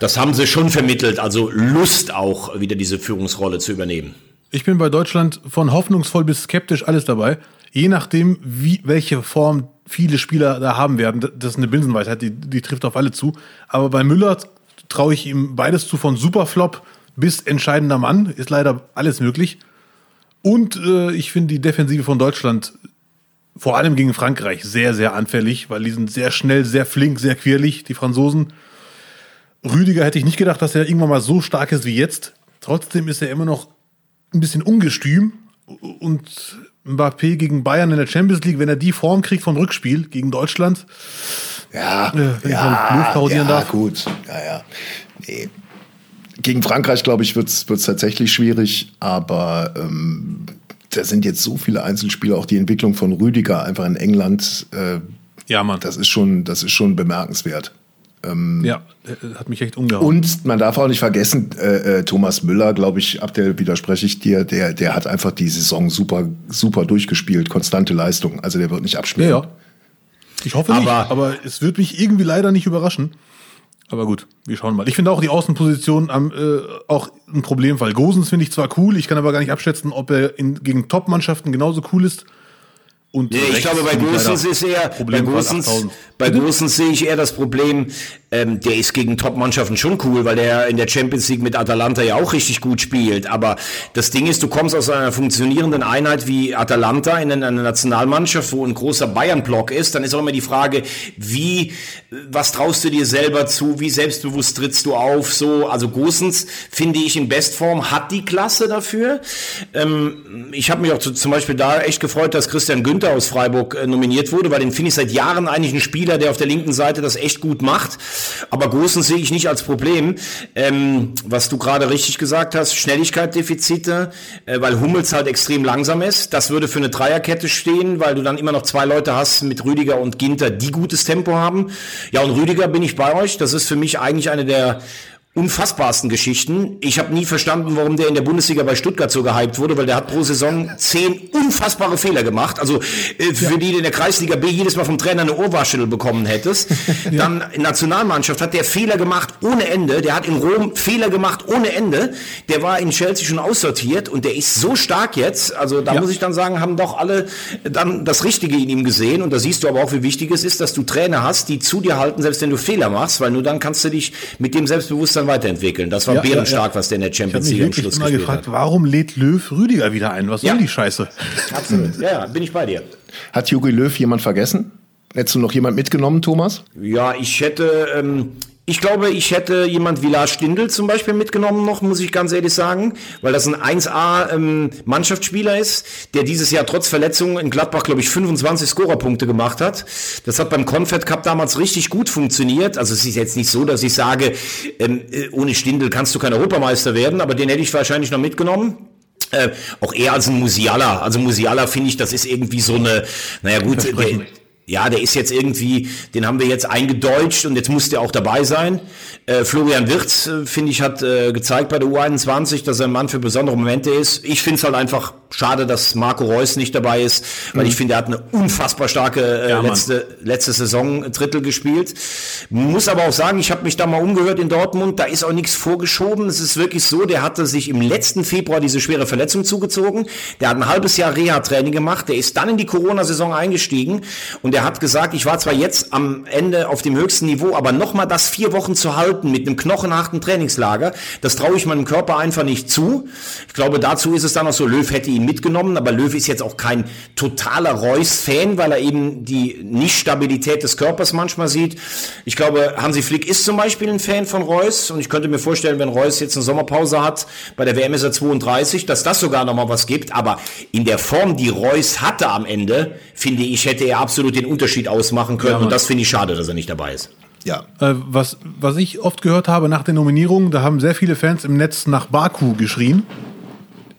das haben sie schon vermittelt, also Lust auch wieder diese Führungsrolle zu übernehmen. Ich bin bei Deutschland von hoffnungsvoll bis skeptisch alles dabei. Je nachdem, wie, welche Form viele Spieler da haben werden. Das ist eine Binsenweisheit, die, die trifft auf alle zu. Aber bei Müller traue ich ihm beides zu, von Superflop bis entscheidender Mann. Ist leider alles möglich. Und äh, ich finde die Defensive von Deutschland vor allem gegen Frankreich sehr, sehr anfällig, weil die sind sehr schnell, sehr flink, sehr quirlig, die Franzosen. Rüdiger hätte ich nicht gedacht, dass er irgendwann mal so stark ist wie jetzt. Trotzdem ist er immer noch ein bisschen ungestüm. Und Mbappé gegen Bayern in der Champions League, wenn er die Form kriegt vom Rückspiel gegen Deutschland. Ja, äh, wenn ja, ich ja, darf. gut. Ja, ja. Nee. Gegen Frankreich, glaube ich, wird es tatsächlich schwierig, aber ähm, da sind jetzt so viele Einzelspieler, auch die Entwicklung von Rüdiger einfach in England. Äh, ja, Mann. Das ist schon, das ist schon bemerkenswert. Ähm, ja, hat mich echt umgehauen. Und man darf auch nicht vergessen, äh, äh, Thomas Müller, glaube ich, ab der widerspreche ich dir, der, der hat einfach die Saison super, super durchgespielt, konstante Leistung. Also der wird nicht abspielen. Ja, ja. Ich hoffe aber, nicht, aber es wird mich irgendwie leider nicht überraschen. Aber gut, wir schauen mal. Ich finde auch die Außenposition am, äh, auch ein Problemfall. Gosens finde ich zwar cool, ich kann aber gar nicht abschätzen, ob er in, gegen Top-Mannschaften genauso cool ist. Und nee, ich glaube, bei Gosens ist eher, bei Gosens, bei Gosens sehe ich eher das Problem, ähm, der ist gegen Top-Mannschaften schon cool, weil der in der Champions League mit Atalanta ja auch richtig gut spielt. Aber das Ding ist, du kommst aus einer funktionierenden Einheit wie Atalanta in eine Nationalmannschaft, wo ein großer Bayern-Block ist, dann ist auch immer die Frage, wie, was traust du dir selber zu, wie selbstbewusst trittst du auf, so. Also Gosens, finde ich, in Bestform hat die Klasse dafür. Ähm, ich habe mich auch zu, zum Beispiel da echt gefreut, dass Christian Günther aus Freiburg äh, nominiert wurde, weil den finde ich seit Jahren eigentlich ein Spieler, der auf der linken Seite das echt gut macht. Aber Großen sehe ich nicht als Problem. Ähm, was du gerade richtig gesagt hast, Schnelligkeitsdefizite, äh, weil Hummels halt extrem langsam ist. Das würde für eine Dreierkette stehen, weil du dann immer noch zwei Leute hast mit Rüdiger und Ginter, die gutes Tempo haben. Ja, und Rüdiger bin ich bei euch. Das ist für mich eigentlich eine der unfassbarsten Geschichten. Ich habe nie verstanden, warum der in der Bundesliga bei Stuttgart so gehypt wurde, weil der hat pro Saison zehn unfassbare Fehler gemacht. Also äh, für ja. die, die in der Kreisliga B jedes Mal vom Trainer eine Ohrwaschel bekommen hättest. ja. Dann in Nationalmannschaft hat der Fehler gemacht ohne Ende. Der hat in Rom Fehler gemacht ohne Ende. Der war in Chelsea schon aussortiert und der ist so stark jetzt. Also da ja. muss ich dann sagen, haben doch alle dann das Richtige in ihm gesehen. Und da siehst du aber auch, wie wichtig es ist, dass du Trainer hast, die zu dir halten, selbst wenn du Fehler machst, weil nur dann kannst du dich mit dem Selbstbewusstsein dann weiterentwickeln. Das war ja, bärenstark, ja, ja. was der in der Champions League am Schluss gespielt gefragt, hat. Warum lädt Löw Rüdiger wieder ein? Was soll die Scheiße? Absolut. Ja, bin ich bei dir. Hat Jogi Löw jemand vergessen? Hättest du noch jemand mitgenommen, Thomas? Ja, ich hätte, ähm, ich glaube, ich hätte jemand wie Lars Stindl zum Beispiel mitgenommen noch, muss ich ganz ehrlich sagen, weil das ein 1A ähm, ist, der dieses Jahr trotz Verletzungen in Gladbach, glaube ich, 25 Scorerpunkte gemacht hat. Das hat beim Confed Cup damals richtig gut funktioniert. Also es ist jetzt nicht so, dass ich sage, ähm, äh, ohne Stindl kannst du kein Europameister werden, aber den hätte ich wahrscheinlich noch mitgenommen. Äh, auch eher als ein Musiala. Also Musiala finde ich, das ist irgendwie so eine, naja gut, der, ja, der ist jetzt irgendwie, den haben wir jetzt eingedeutscht und jetzt muss der auch dabei sein. Äh, Florian Wirz, äh, finde ich, hat äh, gezeigt bei der U21, dass er ein Mann für besondere Momente ist. Ich finde es halt einfach schade, dass Marco Reus nicht dabei ist, weil mhm. ich finde, er hat eine unfassbar starke äh, ja, letzte, letzte Saison Drittel gespielt. Muss aber auch sagen, ich habe mich da mal umgehört in Dortmund, da ist auch nichts vorgeschoben. Es ist wirklich so, der hatte sich im letzten Februar diese schwere Verletzung zugezogen. Der hat ein halbes Jahr Reha-Training gemacht, der ist dann in die Corona-Saison eingestiegen und der der hat gesagt, ich war zwar jetzt am Ende auf dem höchsten Niveau, aber nochmal das vier Wochen zu halten mit einem knochenharten Trainingslager, das traue ich meinem Körper einfach nicht zu. Ich glaube, dazu ist es dann auch so, Löw hätte ihn mitgenommen, aber Löw ist jetzt auch kein totaler Reus-Fan, weil er eben die Nichtstabilität des Körpers manchmal sieht. Ich glaube, Hansi Flick ist zum Beispiel ein Fan von Reus und ich könnte mir vorstellen, wenn Reus jetzt eine Sommerpause hat, bei der WM ist er 32, dass das sogar nochmal was gibt, aber in der Form, die Reus hatte am Ende, finde ich, hätte er absolut den Unterschied ausmachen können. Ja, und das finde ich schade, dass er nicht dabei ist. Ja. Äh, was, was ich oft gehört habe nach der Nominierung, da haben sehr viele Fans im Netz nach Baku geschrien.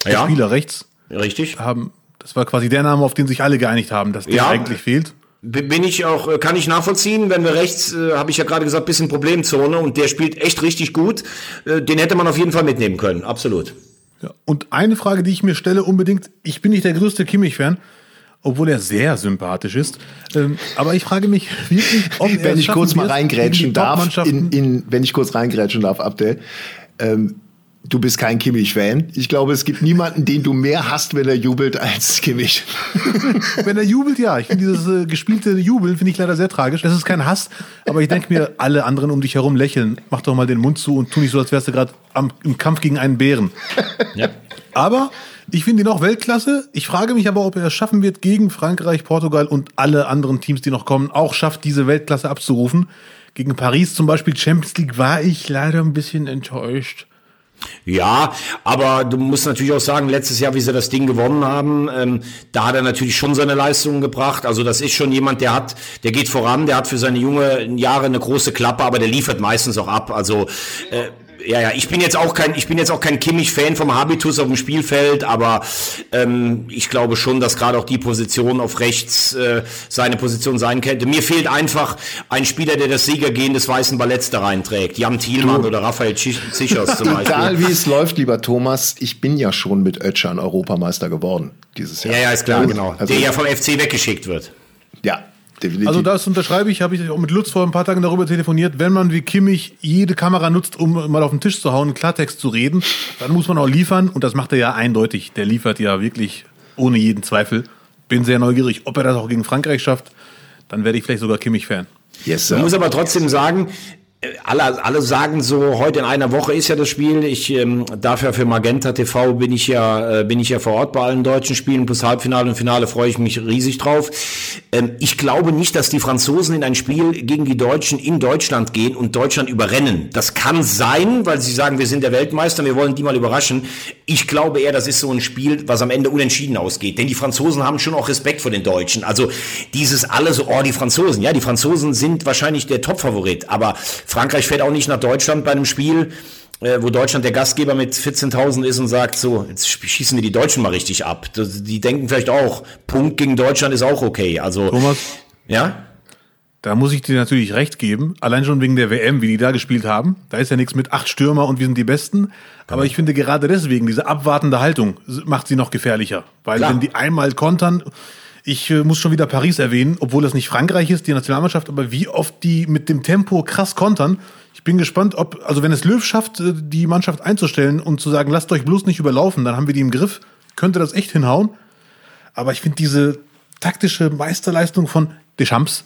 Der ja. Spieler rechts. Richtig. Haben, das war quasi der Name, auf den sich alle geeinigt haben, dass der ja. eigentlich fehlt. Bin ich auch, äh, kann ich nachvollziehen, wenn wir rechts, äh, habe ich ja gerade gesagt, bisschen Problemzone und der spielt echt richtig gut. Äh, den hätte man auf jeden Fall mitnehmen können, absolut. Ja. Und eine Frage, die ich mir stelle unbedingt, ich bin nicht der größte Kimmich-Fan, obwohl er sehr sympathisch ist. Ähm, aber ich frage mich wirklich, ob wenn ich kurz mal reingrätschen darf, in, in, wenn ich kurz reingrätschen darf, Abdel. Ähm, du bist kein Kimmich-Fan. Ich glaube, es gibt niemanden, den du mehr hast, wenn er jubelt, als Kimmich. wenn er jubelt, ja. Ich finde dieses äh, gespielte Jubeln finde ich leider sehr tragisch. Das ist kein Hass, aber ich denke mir, alle anderen um dich herum lächeln. Mach doch mal den Mund zu und tu nicht so, als wärst du gerade im Kampf gegen einen Bären. Ja. Aber ich finde ihn auch Weltklasse. Ich frage mich aber, ob er es schaffen wird, gegen Frankreich, Portugal und alle anderen Teams, die noch kommen, auch schafft, diese Weltklasse abzurufen. Gegen Paris zum Beispiel Champions League war ich leider ein bisschen enttäuscht. Ja, aber du musst natürlich auch sagen, letztes Jahr, wie sie das Ding gewonnen haben, ähm, da hat er natürlich schon seine Leistungen gebracht. Also das ist schon jemand, der hat, der geht voran, der hat für seine junge Jahre eine große Klappe, aber der liefert meistens auch ab. Also äh, ja, ja, ich bin jetzt auch kein, ich bin jetzt auch kein Kimmich-Fan vom Habitus auf dem Spielfeld, aber ähm, ich glaube schon, dass gerade auch die Position auf rechts äh, seine Position sein könnte. Mir fehlt einfach ein Spieler, der das Siegergehen des weißen Balletts da reinträgt. Jan Thielmann du. oder Raphael Zichos zum Beispiel. Egal wie es läuft, lieber Thomas, ich bin ja schon mit Ötschern Europameister geworden dieses Jahr. Ja, ja, ist klar, genau. Also, der ja vom FC weggeschickt wird. Ja, Definitiv. Also das unterschreibe ich, habe ich auch mit Lutz vor ein paar Tagen darüber telefoniert. Wenn man wie Kimmich jede Kamera nutzt, um mal auf den Tisch zu hauen, Klartext zu reden, dann muss man auch liefern und das macht er ja eindeutig. Der liefert ja wirklich ohne jeden Zweifel. Bin sehr neugierig, ob er das auch gegen Frankreich schafft. Dann werde ich vielleicht sogar Kimmich-Fan. Yes, Man muss aber trotzdem sagen, alle, alle sagen so, heute in einer Woche ist ja das Spiel. Ich ähm, darf ja für Magenta TV bin ich ja äh, bin ich ja vor Ort bei allen deutschen Spielen plus Halbfinale und Finale freue ich mich riesig drauf. Ähm, ich glaube nicht, dass die Franzosen in ein Spiel gegen die Deutschen in Deutschland gehen und Deutschland überrennen. Das kann sein, weil sie sagen, wir sind der Weltmeister, wir wollen die mal überraschen. Ich glaube eher, das ist so ein Spiel, was am Ende unentschieden ausgeht. Denn die Franzosen haben schon auch Respekt vor den Deutschen. Also dieses alles so, oh die Franzosen, ja, die Franzosen sind wahrscheinlich der Topfavorit, aber Frankreich fährt auch nicht nach Deutschland bei einem Spiel, äh, wo Deutschland der Gastgeber mit 14.000 ist und sagt, so, jetzt schießen wir die Deutschen mal richtig ab. Die denken vielleicht auch, Punkt gegen Deutschland ist auch okay. Also, Thomas? Ja? Da muss ich dir natürlich recht geben. Allein schon wegen der WM, wie die da gespielt haben. Da ist ja nichts mit acht Stürmer und wir sind die Besten. Aber ich finde gerade deswegen, diese abwartende Haltung macht sie noch gefährlicher. Weil Klar. wenn die einmal kontern, ich äh, muss schon wieder Paris erwähnen, obwohl das nicht Frankreich ist, die Nationalmannschaft, aber wie oft die mit dem Tempo krass kontern. Ich bin gespannt, ob, also wenn es Löw schafft, äh, die Mannschaft einzustellen und zu sagen, lasst euch bloß nicht überlaufen, dann haben wir die im Griff, könnte das echt hinhauen. Aber ich finde diese taktische Meisterleistung von Deschamps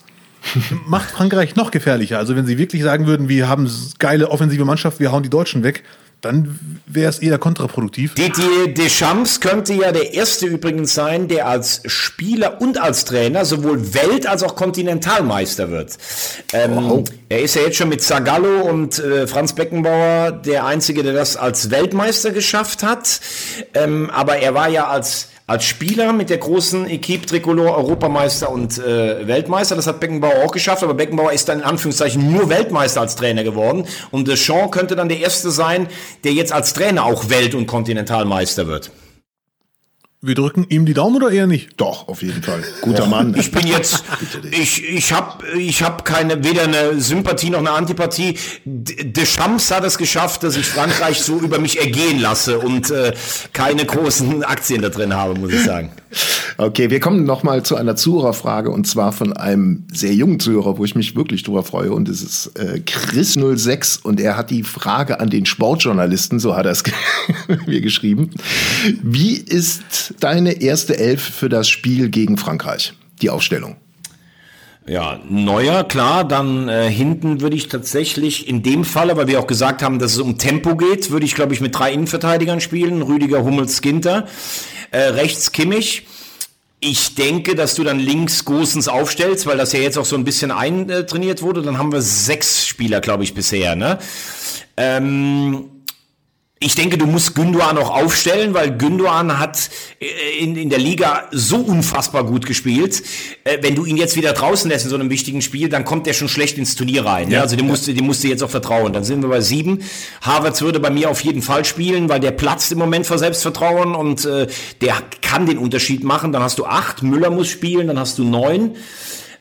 macht Frankreich noch gefährlicher. Also wenn sie wirklich sagen würden, wir haben geile offensive Mannschaft, wir hauen die Deutschen weg, dann wäre es eher kontraproduktiv. Didier Deschamps könnte ja der erste übrigens sein, der als Spieler und als Trainer sowohl Welt- als auch Kontinentalmeister wird. Ähm, oh. Er ist ja jetzt schon mit Zagallo und äh, Franz Beckenbauer der Einzige, der das als Weltmeister geschafft hat. Ähm, aber er war ja als als Spieler mit der großen Equipe Tricolor Europameister und äh, Weltmeister. Das hat Beckenbauer auch geschafft, aber Beckenbauer ist dann in Anführungszeichen nur Weltmeister als Trainer geworden. Und Deschamps könnte dann der Erste sein, der jetzt als Trainer auch Welt- und Kontinentalmeister wird. Wir drücken ihm die Daumen oder eher nicht? Doch, auf jeden Fall. Guter Och, Mann. Ich bin jetzt, ich, ich habe ich hab keine, weder eine Sympathie noch eine Antipathie. Deschamps hat es geschafft, dass ich Frankreich so über mich ergehen lasse und äh, keine großen Aktien da drin habe, muss ich sagen. Okay, wir kommen noch mal zu einer Zuhörerfrage und zwar von einem sehr jungen Zuhörer, wo ich mich wirklich drüber freue und es ist äh, Chris06 und er hat die Frage an den Sportjournalisten, so hat er es mir geschrieben. Wie ist deine erste Elf für das Spiel gegen Frankreich? Die Aufstellung. Ja, neuer, klar. Dann äh, hinten würde ich tatsächlich in dem Falle, weil wir auch gesagt haben, dass es um Tempo geht, würde ich, glaube ich, mit drei Innenverteidigern spielen. Rüdiger, Hummels, Ginter. Äh, rechts Kimmich. Ich denke, dass du dann links Gosens aufstellst, weil das ja jetzt auch so ein bisschen eintrainiert wurde. Dann haben wir sechs Spieler, glaube ich, bisher. Ne? Ähm, ich denke, du musst Gündogan auch aufstellen, weil Gündogan hat äh, in, in der Liga so unfassbar gut gespielt. Äh, wenn du ihn jetzt wieder draußen lässt in so einem wichtigen Spiel, dann kommt der schon schlecht ins Turnier rein. Ja, also dem musst, dem musst du jetzt auch vertrauen. Dann sind wir bei sieben. Havertz würde bei mir auf jeden Fall spielen, weil der platzt im Moment vor Selbstvertrauen und äh, der kann den Unterschied machen. Dann hast du acht. Müller muss spielen, dann hast du neun.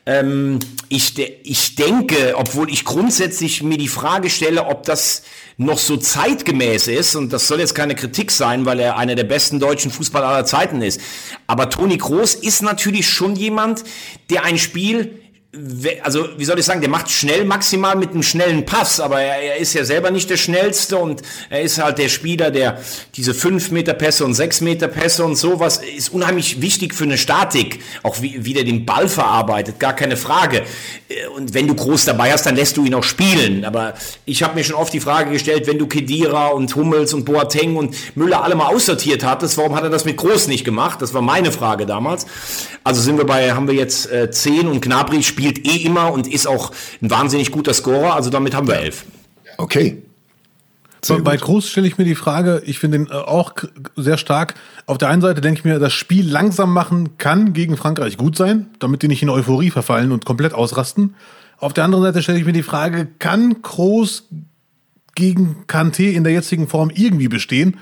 Ähm, ich, de ich denke, obwohl ich grundsätzlich mir die Frage stelle, ob das noch so zeitgemäß ist, und das soll jetzt keine Kritik sein, weil er einer der besten deutschen Fußballer aller Zeiten ist, aber Toni Kroos ist natürlich schon jemand, der ein Spiel also wie soll ich sagen, der macht schnell maximal mit einem schnellen Pass, aber er, er, ist ja selber nicht der schnellste und er ist halt der Spieler, der diese 5 Meter Pässe und 6 Meter Pässe und sowas ist unheimlich wichtig für eine Statik, auch wie, wie der den Ball verarbeitet, gar keine Frage. Und wenn du groß dabei hast, dann lässt du ihn auch spielen, aber ich habe mir schon oft die Frage gestellt, wenn du Kedira und Hummels und Boateng und Müller alle mal aussortiert hattest, warum hat er das mit Groß nicht gemacht? Das war meine Frage damals. Also sind wir bei, haben wir jetzt äh, 10 und Gnabry spielt spielt eh immer und ist auch ein wahnsinnig guter Scorer. Also damit haben wir elf. Okay. Sehr bei Groß stelle ich mir die Frage, ich finde ihn äh, auch sehr stark. Auf der einen Seite denke ich mir, das Spiel langsam machen kann gegen Frankreich gut sein, damit die nicht in Euphorie verfallen und komplett ausrasten. Auf der anderen Seite stelle ich mir die Frage, kann Groß gegen Kanté in der jetzigen Form irgendwie bestehen?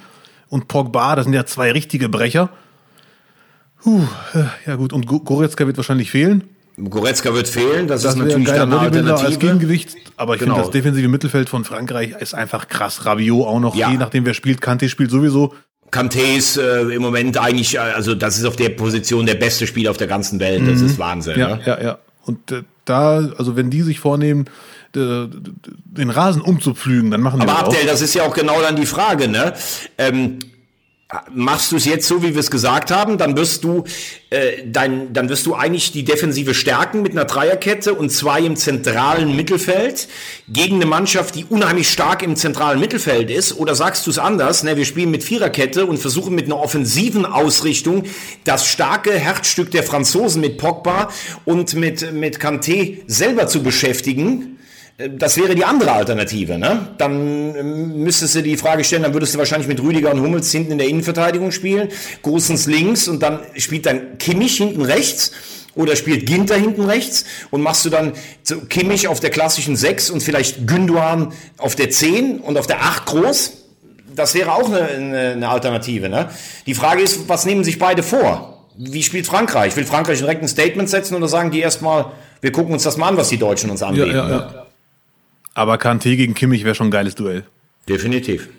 Und Pogba, das sind ja zwei richtige Brecher. Puh, äh, ja gut, und Goretzka wird wahrscheinlich fehlen. Goretzka wird fehlen, das, das ist natürlich ein eine Alternative. als Gegengewicht, aber ich genau. finde das defensive Mittelfeld von Frankreich ist einfach krass. Rabiot auch noch, ja. je nachdem wer spielt, Kanté spielt sowieso. Kanté ist äh, im Moment eigentlich, äh, also das ist auf der Position der beste Spieler auf der ganzen Welt. Das mhm. ist Wahnsinn. Ja, ne? ja, ja. Und äh, da, also wenn die sich vornehmen, den Rasen umzupflügen, dann machen die Aber das Abdel, das ist ja auch genau dann die Frage, ne? Ähm, machst du es jetzt so, wie wir es gesagt haben, dann wirst du äh, dein, dann wirst du eigentlich die Defensive stärken mit einer Dreierkette und zwei im zentralen Mittelfeld gegen eine Mannschaft, die unheimlich stark im zentralen Mittelfeld ist. Oder sagst du es anders? Ne, wir spielen mit Viererkette und versuchen mit einer offensiven Ausrichtung das starke Herzstück der Franzosen mit Pogba und mit mit Kanté selber zu beschäftigen das wäre die andere Alternative. Ne? Dann ähm, müsstest du die Frage stellen, dann würdest du wahrscheinlich mit Rüdiger und Hummels hinten in der Innenverteidigung spielen, Großens links und dann spielt dann Kimmich hinten rechts oder spielt Ginter hinten rechts und machst du dann Kimmich auf der klassischen 6 und vielleicht Günduan auf der 10 und auf der 8 groß. Das wäre auch eine, eine, eine Alternative. Ne? Die Frage ist, was nehmen sich beide vor? Wie spielt Frankreich? Will Frankreich direkt ein Statement setzen oder sagen die erstmal, wir gucken uns das mal an, was die Deutschen uns anbieten? Ja, ja, ja. Aber Kanté gegen Kimmich wäre schon ein geiles Duell. Definitiv.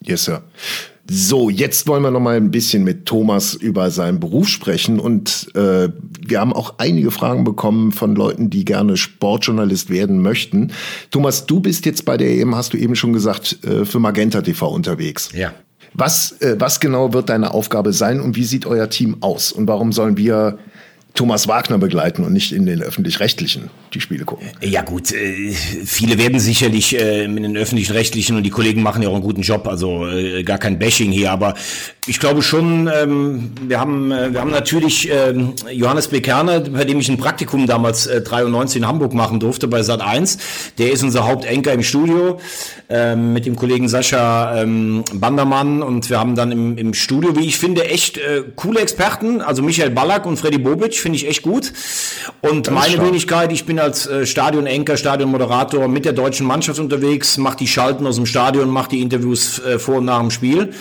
Yes, Sir. So, jetzt wollen wir noch mal ein bisschen mit Thomas über seinen Beruf sprechen und äh, wir haben auch einige Fragen bekommen von Leuten, die gerne Sportjournalist werden möchten. Thomas, du bist jetzt bei der EM, hast du eben schon gesagt, äh, für Magenta TV unterwegs. Ja. Was, äh, was genau wird deine Aufgabe sein und wie sieht euer Team aus und warum sollen wir Thomas Wagner begleiten und nicht in den öffentlich-rechtlichen die Spiele gucken. Ja gut, äh, viele werden sicherlich äh, mit den öffentlich-rechtlichen und die Kollegen machen ja auch einen guten Job, also äh, gar kein Bashing hier, aber ich glaube schon, ähm, wir haben äh, wir haben natürlich ähm, Johannes Bekerner, bei dem ich ein Praktikum damals äh, 93 in Hamburg machen durfte bei Sat 1. Der ist unser Hauptenker im Studio ähm, mit dem Kollegen Sascha ähm, Bandermann und wir haben dann im, im Studio, wie ich finde, echt äh, coole Experten, also Michael Ballack und Freddy Bobic finde ich echt gut. Und meine Wenigkeit, ich bin als äh, Stadionenker, Stadionmoderator mit der deutschen Mannschaft unterwegs, mache die Schalten aus dem Stadion, mache die Interviews äh, vor und nach dem Spiel.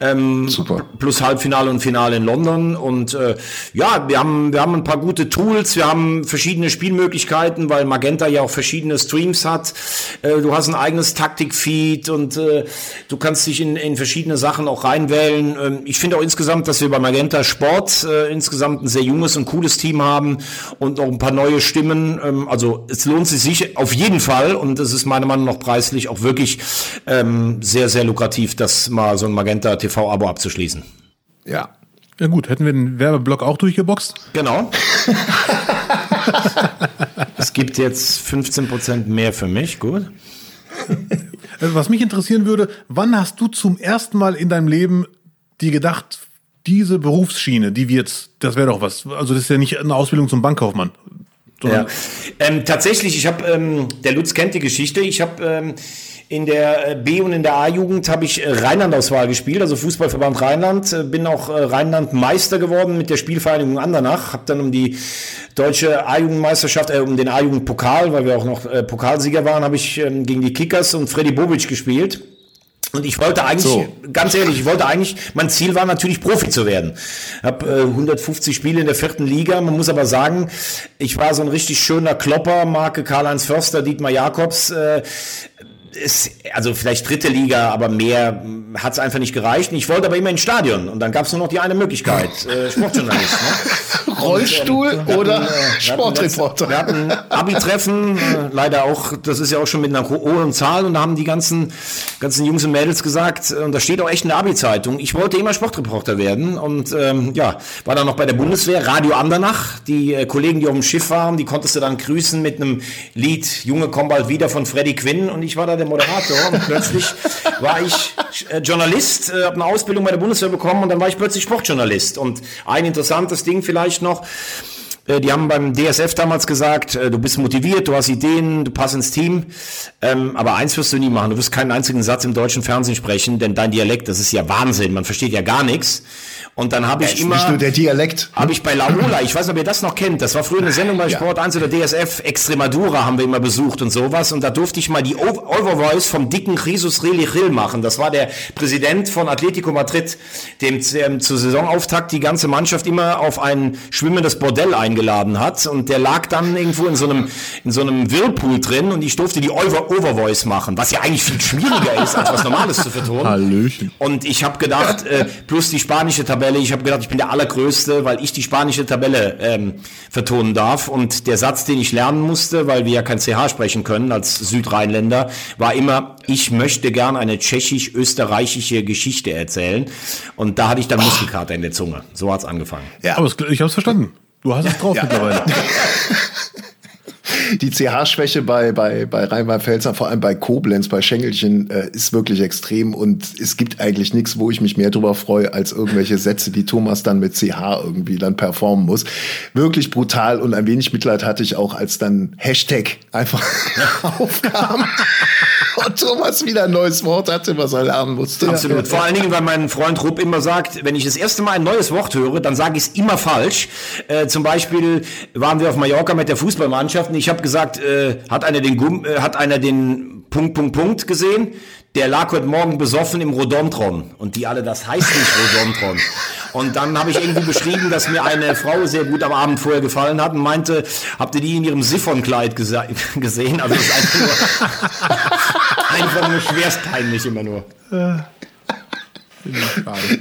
Ähm, Super. Plus Halbfinale und Finale in London. Und äh, ja, wir haben, wir haben ein paar gute Tools, wir haben verschiedene Spielmöglichkeiten, weil Magenta ja auch verschiedene Streams hat. Äh, du hast ein eigenes Taktikfeed und äh, du kannst dich in, in verschiedene Sachen auch reinwählen. Ähm, ich finde auch insgesamt, dass wir bei Magenta Sport äh, insgesamt ein sehr junges und cooles Team haben und noch ein paar neue Stimmen. Ähm, also es lohnt sich sicher auf jeden Fall und es ist meiner Meinung nach preislich auch wirklich ähm, sehr, sehr lukrativ, das mal so ein Magenta TV-Abo abzuschließen. Ja. Ja gut, hätten wir den Werbeblock auch durchgeboxt? Genau. es gibt jetzt 15% mehr für mich, gut. Also was mich interessieren würde, wann hast du zum ersten Mal in deinem Leben dir gedacht, diese Berufsschiene, die wir jetzt, das wäre doch was. Also das ist ja nicht eine Ausbildung zum Bankkaufmann. Ja. Ähm, tatsächlich, ich habe, ähm, der Lutz kennt die Geschichte, ich habe ähm, in der äh, B- und in der A-Jugend habe ich äh, Rheinland-Auswahl gespielt, also Fußballverband Rheinland. Äh, bin auch Rheinland-Meister geworden mit der Spielvereinigung Andernach. Habe dann um die deutsche A-Jugendmeisterschaft, äh, um den A-Jugend-Pokal, weil wir auch noch äh, Pokalsieger waren, habe ich ähm, gegen die Kickers und Freddy Bobic gespielt. Und ich wollte eigentlich, so. ganz ehrlich, ich wollte eigentlich, mein Ziel war natürlich Profi zu werden. Hab äh, 150 Spiele in der vierten Liga. Man muss aber sagen, ich war so ein richtig schöner Klopper, Marke Karl-Heinz Förster, Dietmar Jakobs. Äh, ist, also vielleicht dritte Liga, aber mehr hat es einfach nicht gereicht. Ich wollte aber immer ins Stadion und dann gab es nur noch die eine Möglichkeit, äh, Sportjournalist. Ne? Rollstuhl und, ähm, oder äh, Sportreporter. Wir hatten Abi-Treffen, äh, leider auch, das ist ja auch schon mit einer hohen Zahl und da haben die ganzen, ganzen Jungs und Mädels gesagt, und da steht auch echt in der Abi-Zeitung, ich wollte immer Sportreporter werden und ähm, ja, war dann noch bei der Bundeswehr, Radio Andernach, die äh, Kollegen, die auf dem Schiff waren, die konntest du dann grüßen mit einem Lied, Junge komm bald wieder von Freddy Quinn und ich war da der Moderator und plötzlich war ich äh, Journalist, äh, habe eine Ausbildung bei der Bundeswehr bekommen und dann war ich plötzlich Sportjournalist. Und ein interessantes Ding vielleicht noch, Äh, die haben beim DSF damals gesagt, du bist motiviert, du hast Ideen, du passt ins Team. Ähm, aber eins wirst du nie machen. Du wirst keinen einzigen Satz im deutschen Fernsehen sprechen, denn dein Dialekt, das ist ja Wahnsinn. Man versteht ja gar nichts. Und dann habe ich immer. Nicht nur der Dialekt. Habe ich bei Laola, ich weiß nicht, ob ihr das noch kennt. Das war früher eine Sendung bei Sport 1 oder DSF. Extremadura haben wir immer besucht und sowas. Und da durfte ich mal die Overvoice vom dicken Jesus Relichil machen. Das war der Präsident von Atletico Madrid, dem ähm, zur Saisonauftakt die ganze Mannschaft immer auf ein schwimmendes Bordell eingeladen hat. Und der lag dann irgendwo in so einem, in so einem Whirlpool drin und ich durfte die Over Overvoice machen, was ja eigentlich viel schwieriger ist, als was Normales zu vertonen. Hallöchen. Und ich habe gedacht, äh, plus die spanische Tabelle Tabelle. Ich habe gedacht, ich bin der Allergrößte, weil ich die spanische Tabelle ähm, vertonen darf. Und der Satz, den ich lernen musste, weil wir ja kein CH sprechen können als Südrheinländer, war immer, ich möchte gern eine tschechisch-österreichische Geschichte erzählen. Und da hatte ich dann Muskelkater in der Zunge. So hat's angefangen. Ja. Aber ich habe es verstanden. Du hast es drauf ja. mittlerweile. die CH-Schwäche bei, bei, bei Rheinland-Pfälzer, vor allem bei Koblenz, bei Schengelchen, äh, ist wirklich extrem. Und es gibt eigentlich nichts, wo ich mich mehr drüber freue, als irgendwelche Sätze, die Thomas dann mit CH irgendwie dann performen muss. Wirklich brutal und ein wenig Mitleid hatte ich auch, als dann Hashtag einfach aufkam. Und Thomas wieder ein neues Wort hatte, was er lernen musste. Absolut. Vor allen Dingen, weil mein Freund Rupp immer sagt, wenn ich das erste Mal ein neues Wort höre, dann sage ich es immer falsch. Äh, zum Beispiel waren wir auf Mallorca mit der Fußballmannschaft und ich habe gesagt, äh, hat einer den Gum äh, hat einer den Punkt Punkt Punkt gesehen? Der lag heute Morgen besoffen im Rodontron und die alle, das heißt nicht Rodontron. Und dann habe ich irgendwie beschrieben, dass mir eine Frau sehr gut am Abend vorher gefallen hat und meinte, habt ihr die in ihrem Siffonkleid gesehen? Also das ist einfach nur, einfach nur schwerst peinlich immer nur.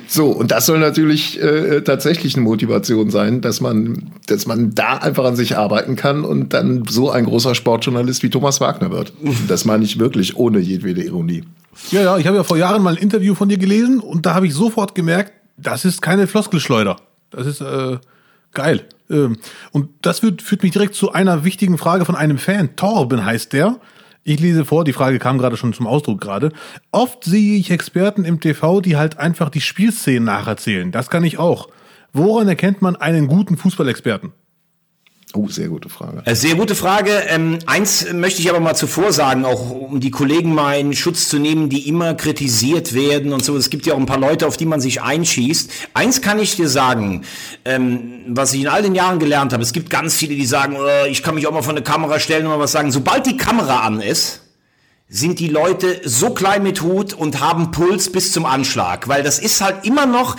So, und das soll natürlich äh, tatsächlich eine Motivation sein, dass man, dass man da einfach an sich arbeiten kann und dann so ein großer Sportjournalist wie Thomas Wagner wird. Das meine ich wirklich ohne jedwede Ironie. Ja, ja, ich habe ja vor Jahren mal ein Interview von dir gelesen und da habe ich sofort gemerkt, das ist keine Floskelschleuder. Das ist äh, geil. Ähm, und das führt, führt mich direkt zu einer wichtigen Frage von einem Fan. Torben heißt der. Ich lese vor, die Frage kam gerade schon zum Ausdruck gerade. Oft sehe ich Experten im TV, die halt einfach die Spielszenen nacherzählen. Das kann ich auch. Woran erkennt man einen guten Fußballexperten? Oh, sehr gute Frage. Äh, sehr gute Frage. Ähm, eins möchte ich aber mal zuvor sagen, auch um die Kollegen mal in Schutz zu nehmen, die immer kritisiert werden und so. Es gibt ja auch ein paar Leute, auf die man sich einschießt. Eins kann ich dir sagen, ähm, was ich in all den Jahren gelernt habe. Es gibt ganz viele, die sagen, oh, ich kann mich auch mal von der Kamera stellen und mal was sagen. Sobald die Kamera an ist, sind die Leute so klein mit Hut und haben Puls bis zum Anschlag. Weil das ist halt immer noch,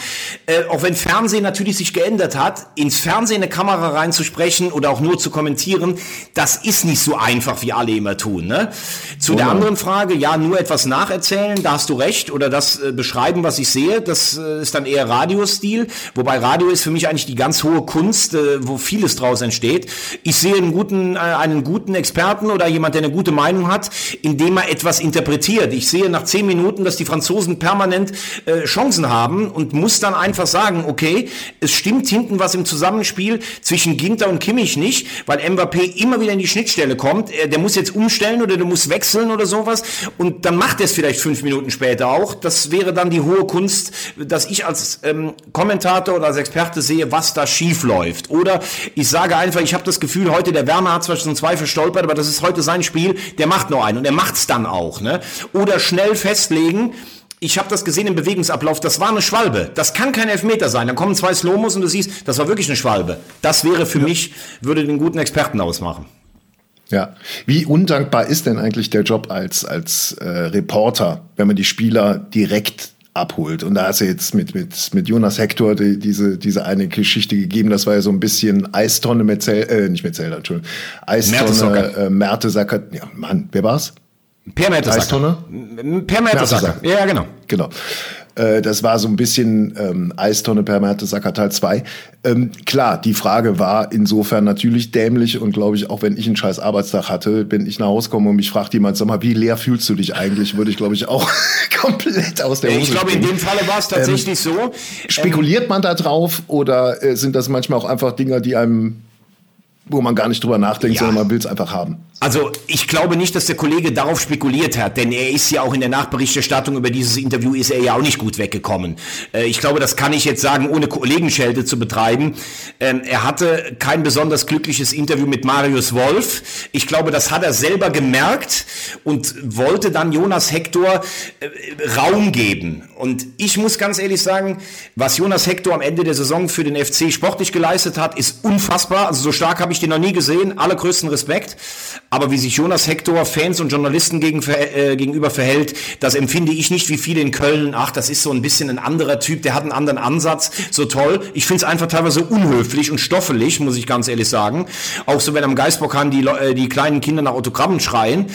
äh, auch wenn Fernsehen natürlich sich geändert hat, ins Fernsehen eine Kamera reinzusprechen oder auch nur zu kommentieren, das ist nicht so einfach, wie alle immer tun. Ne? Zu oh. der anderen Frage, ja, nur etwas nacherzählen, da hast du recht, oder das äh, beschreiben, was ich sehe, das äh, ist dann eher Radiostil. Wobei Radio ist für mich eigentlich die ganz hohe Kunst, äh, wo vieles draus entsteht. Ich sehe einen guten, äh, einen guten Experten oder jemand, der eine gute Meinung hat, in dem etwas interpretiert. Ich sehe nach zehn Minuten, dass die Franzosen permanent äh, Chancen haben und muss dann einfach sagen, okay, es stimmt hinten was im Zusammenspiel zwischen Ginter und Kimmich nicht, weil Mbappé immer wieder in die Schnittstelle kommt. Er, der muss jetzt umstellen oder der muss wechseln oder sowas und dann macht er es vielleicht fünf Minuten später auch. Das wäre dann die hohe Kunst, dass ich als ähm, Kommentator oder als Experte sehe, was da schief läuft. Oder ich sage einfach, ich habe das Gefühl, heute der Werner hat zwar schon zwei verstolpert, aber das ist heute sein Spiel, der macht nur einen und er macht's dann auch. Ne? Oder schnell festlegen, ich habe das gesehen im Bewegungsablauf, das war eine Schwalbe. Das kann kein Elfmeter sein. Dann kommen zwei Slomos und du siehst, das war wirklich eine Schwalbe. Das wäre für ja. mich, würde den guten Experten ausmachen. Ja, wie undankbar ist denn eigentlich der Job als, als äh, Reporter, wenn man die Spieler direkt abholt. Und da hast du jetzt mit, mit, mit Jonas Hector die, diese, diese eine Geschichte gegeben, das war ja so ein bisschen Eistonne Metzel, äh, nicht Metzelder, Entschuldigung, Eistonne Mertesacker. Äh, Ja, Mann, wer war's? Per Mertesacker. Eistonne? Per Mertesacker. Ja, genau. Genau. Äh, das war so ein bisschen ähm, Eistonne per Mertesacker Teil 2. Ähm, klar, die Frage war insofern natürlich dämlich und glaube ich, auch wenn ich einen scheiß Arbeitstag hatte, wenn ich nach Hause komme und mich fragt jemand, sag mal, wie leer fühlst du dich eigentlich, würde ich glaube ich auch komplett aus der Hose Ich glaube, in dem Falle war es tatsächlich ähm, so. Spekuliert man da drauf oder äh, sind das manchmal auch einfach Dinger, die einem wo man gar nicht drüber nachdenkt, ja. sondern man will es einfach haben. Also ich glaube nicht, dass der Kollege darauf spekuliert hat, denn er ist ja auch in der Nachberichterstattung über dieses Interview ist er ja auch nicht gut weggekommen. Äh, ich glaube, das kann ich jetzt sagen, ohne Kollegenschelte zu betreiben. Ähm, er hatte kein besonders glückliches Interview mit Marius Wolf. Ich glaube, das hat er selber gemerkt und wollte dann Jonas Hector äh, Raum geben. Und ich muss ganz ehrlich sagen, was Jonas Hector am Ende der Saison für den FC sportlich geleistet hat, ist unfassbar. Also so stark habe ich den noch nie gesehen. Allergrößten Respekt. Aber wie sich Jonas Hector Fans und Journalisten gegen, äh, gegenüber verhält, das empfinde ich nicht wie viele in Köln. Ach, das ist so ein bisschen ein anderer Typ, der hat einen anderen Ansatz. So toll. Ich finde es einfach teilweise unhöflich und stoffelig, muss ich ganz ehrlich sagen. Auch so, wenn am Geisbockheim die, äh, die kleinen Kinder nach Autogrammen schreien.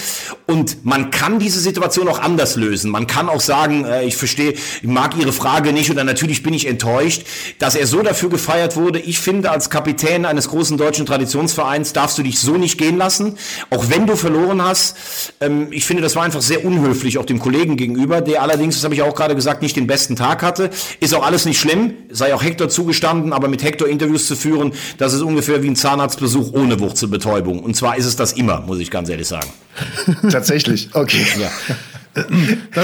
Und man kann diese Situation auch anders lösen. Man kann auch sagen, äh, ich verstehe, ich mag Ihre Frage nicht oder natürlich bin ich enttäuscht, dass er so dafür gefeiert wurde. Ich finde, als Kapitän eines großen deutschen Traditionsvereins darfst du dich so nicht gehen lassen auch wenn du verloren hast. Ähm, ich finde, das war einfach sehr unhöflich, auch dem Kollegen gegenüber, der allerdings, das habe ich auch gerade gesagt, nicht den besten Tag hatte. Ist auch alles nicht schlimm, sei auch Hector zugestanden, aber mit Hector Interviews zu führen, das ist ungefähr wie ein Zahnarztbesuch ohne Wurzelbetäubung. Und zwar ist es das immer, muss ich ganz ehrlich sagen. Tatsächlich, okay. Ja. da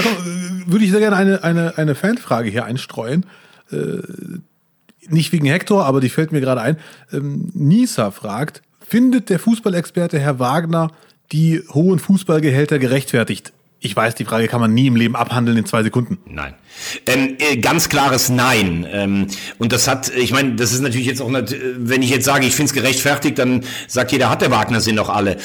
würde ich sehr gerne eine, eine, eine Fanfrage hier einstreuen. Nicht wegen Hector, aber die fällt mir gerade ein. Ähm, Nisa fragt, Findet der Fußballexperte Herr Wagner die hohen Fußballgehälter gerechtfertigt? Ich weiß, die Frage kann man nie im Leben abhandeln in zwei Sekunden. Nein. Ähm, äh, ganz klares Nein. Ähm, und das hat, ich meine, das ist natürlich jetzt auch, nicht, wenn ich jetzt sage, ich finde es gerechtfertigt, dann sagt jeder, hat der Wagner sind doch alle.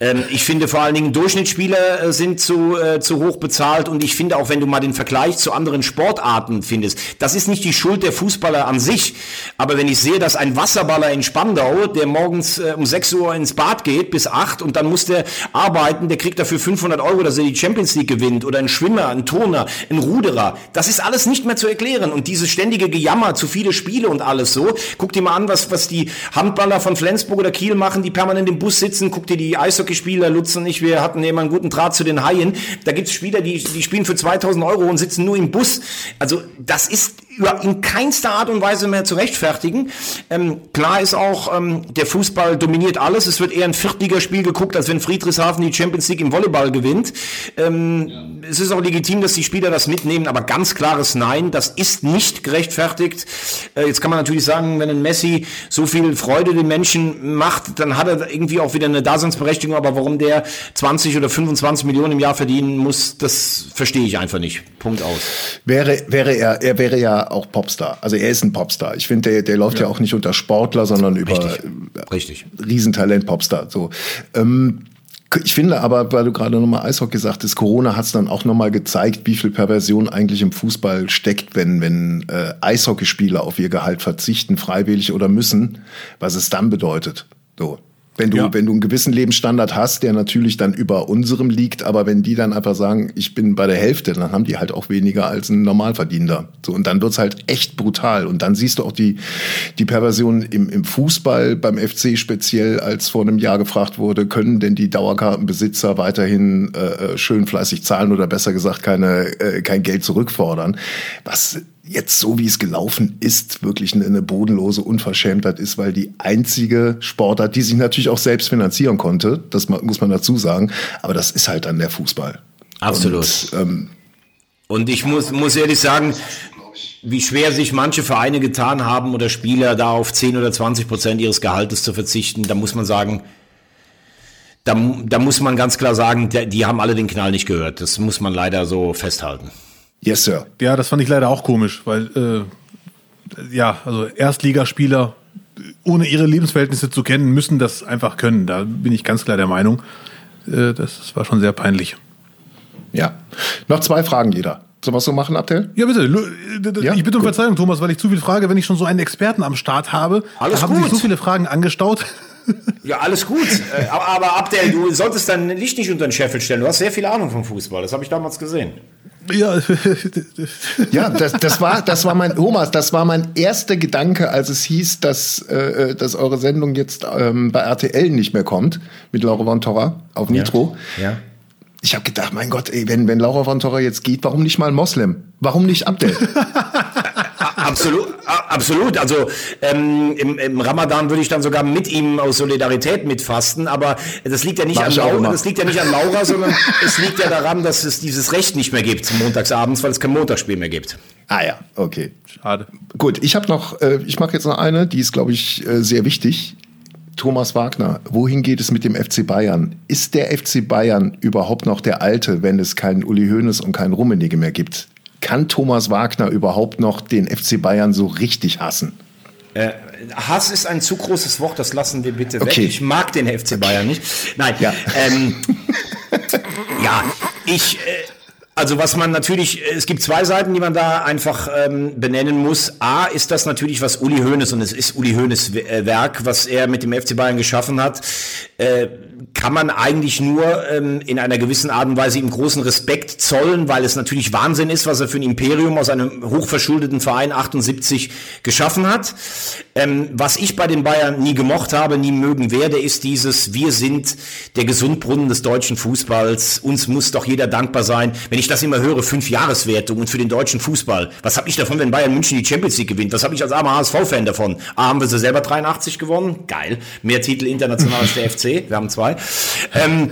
Ähm, ich finde vor allen Dingen Durchschnittsspieler äh, sind zu, äh, zu hoch bezahlt und ich finde auch, wenn du mal den Vergleich zu anderen Sportarten findest, das ist nicht die Schuld der Fußballer an sich. Aber wenn ich sehe, dass ein Wasserballer in Spandau, der morgens äh, um 6 Uhr ins Bad geht bis 8 und dann muss der arbeiten, der kriegt dafür 500 Euro, dass er die Champions League gewinnt oder ein Schwimmer, ein Turner, ein Ruderer, das ist alles nicht mehr zu erklären. Und dieses ständige Gejammer, zu viele Spiele und alles so. Guck dir mal an, was, was die Handballer von Flensburg oder Kiel machen, die permanent im Bus sitzen. Guck dir die Eishockeyspieler, Lutz und ich, wir hatten immer einen guten Draht zu den Haien. Da gibt's Spieler, die, die spielen für 2000 Euro und sitzen nur im Bus. Also das ist in keinster Art und Weise mehr zu rechtfertigen. Ähm, klar ist auch, ähm, der Fußball dominiert alles. Es wird eher ein Viertligaspiel geguckt, als wenn Friedrichshafen die Champions League im Volleyball gewinnt. Ähm, ja. Es ist auch legitim, dass die Spieler das mitnehmen, aber ganz klares Nein, das ist nicht gerechtfertigt. Äh, jetzt kann man natürlich sagen, wenn ein Messi so viel Freude den Menschen macht, dann hat er irgendwie auch wieder eine Daseinsberechtigung, aber warum der 20 oder 25 Millionen im Jahr verdienen muss, das verstehe ich einfach nicht. Punkt aus. Wäre, wäre er, er wäre ja auch Popstar. Also er ist ein Popstar. Ich finde, der, der läuft ja. ja. auch nicht unter Sportler, sondern über Richtig. Richtig. Riesentalent Popstar. So. Ähm, ich finde aber, weil du gerade nochmal Eishockey sagtest, Corona hat es dann auch nochmal gezeigt, wie viel Perversion eigentlich im Fußball steckt, wenn, wenn äh, Eishockeyspieler auf ihr Gehalt verzichten, freiwillig oder müssen, was es dann bedeutet. So. Wenn du, ja. wenn du einen gewissen Lebensstandard hast, der natürlich dann über unserem liegt, aber wenn die dann einfach sagen, ich bin bei der Hälfte, dann haben die halt auch weniger als ein Normalverdiener. So, und dann wird's halt echt brutal. Und dann siehst du auch die, die Perversion im, im Fußball, beim FC speziell, als vor einem Jahr gefragt wurde, können denn die Dauerkartenbesitzer weiterhin äh, äh schön fleißig zahlen oder besser gesagt keine, äh, kein Geld zurückfordern? Was jetzt so wie es gelaufen ist, wirklich eine, eine bodenlose Unverschämtheit ist, weil die einzige Sportart, die sich natürlich auch selbst finanzieren konnte, das muss man dazu sagen, aber das ist halt dann der Fußball. Absolut. Und, ähm, Und ich muss, muss ehrlich sagen, wie schwer sich manche Vereine getan haben oder Spieler da auf 10 oder 20 Prozent ihres Gehaltes zu verzichten, da muss man sagen, da, da muss man ganz klar sagen, die haben alle den Knall nicht gehört. Das muss man leider so festhalten. Yes, Sir. Ja, das fand ich leider auch komisch, weil, äh, ja, also Erstligaspieler, ohne ihre Lebensverhältnisse zu kennen, müssen das einfach können. Da bin ich ganz klar der Meinung. Äh, das war schon sehr peinlich. Ja. Noch zwei Fragen jeder. Sollen wir es so machen, Abdel? Ja, bitte. Ja? Ich bitte um Verzeihung, Thomas, weil ich zu viel frage, wenn ich schon so einen Experten am Start habe. Alles da haben gut. sich so viele Fragen angestaut. Ja, alles gut. Äh, aber, aber Abdel, du solltest dein Licht nicht unter den Scheffel stellen. Du hast sehr viel Ahnung vom Fußball. Das habe ich damals gesehen. Ja, ja das, das, war, das war mein, Thomas, das war mein erster Gedanke, als es hieß, dass, äh, dass eure Sendung jetzt ähm, bei RTL nicht mehr kommt, mit Laura von Torra auf Nitro. Ja. ja. Ich habe gedacht, mein Gott, ey, wenn, wenn Laura von Torra jetzt geht, warum nicht mal Moslem? Warum nicht Abdel? absolut, absolut. Also ähm, im, im Ramadan würde ich dann sogar mit ihm aus Solidarität mitfasten, aber das liegt ja nicht an Laura, das liegt ja nicht an Laura, sondern es liegt ja daran, dass es dieses Recht nicht mehr gibt montagsabends, weil es kein Montagsspiel mehr gibt. Ah ja, okay. Schade. Gut, ich habe noch, äh, ich mache jetzt noch eine, die ist, glaube ich, äh, sehr wichtig. Thomas Wagner, wohin geht es mit dem FC Bayern? Ist der FC Bayern überhaupt noch der alte, wenn es keinen Uli Hoeneß und keinen Rummenigge mehr gibt? Kann Thomas Wagner überhaupt noch den FC Bayern so richtig hassen? Äh, Hass ist ein zu großes Wort, das lassen wir bitte okay. weg. Ich mag den FC Bayern nicht. Nein, ja, ähm, ja ich, äh, also was man natürlich, es gibt zwei Seiten, die man da einfach ähm, benennen muss. A ist das natürlich, was Uli Hoeneß, und es ist Uli Hoeneß äh, Werk, was er mit dem FC Bayern geschaffen hat, äh, kann man eigentlich nur ähm, in einer gewissen Art und Weise ihm großen Respekt zollen, weil es natürlich Wahnsinn ist, was er für ein Imperium aus einem hochverschuldeten Verein 78 geschaffen hat. Ähm, was ich bei den Bayern nie gemocht habe, nie mögen werde, ist dieses, wir sind der Gesundbrunnen des deutschen Fußballs, uns muss doch jeder dankbar sein. Wenn ich das immer höre, fünf Jahreswertung und für den deutschen Fußball, was habe ich davon, wenn Bayern München die Champions League gewinnt? Was habe ich als armer HSV-Fan davon? A, haben wir sie selber 83 gewonnen, geil. Mehr Titel international als der FC, wir haben zwei. Ähm,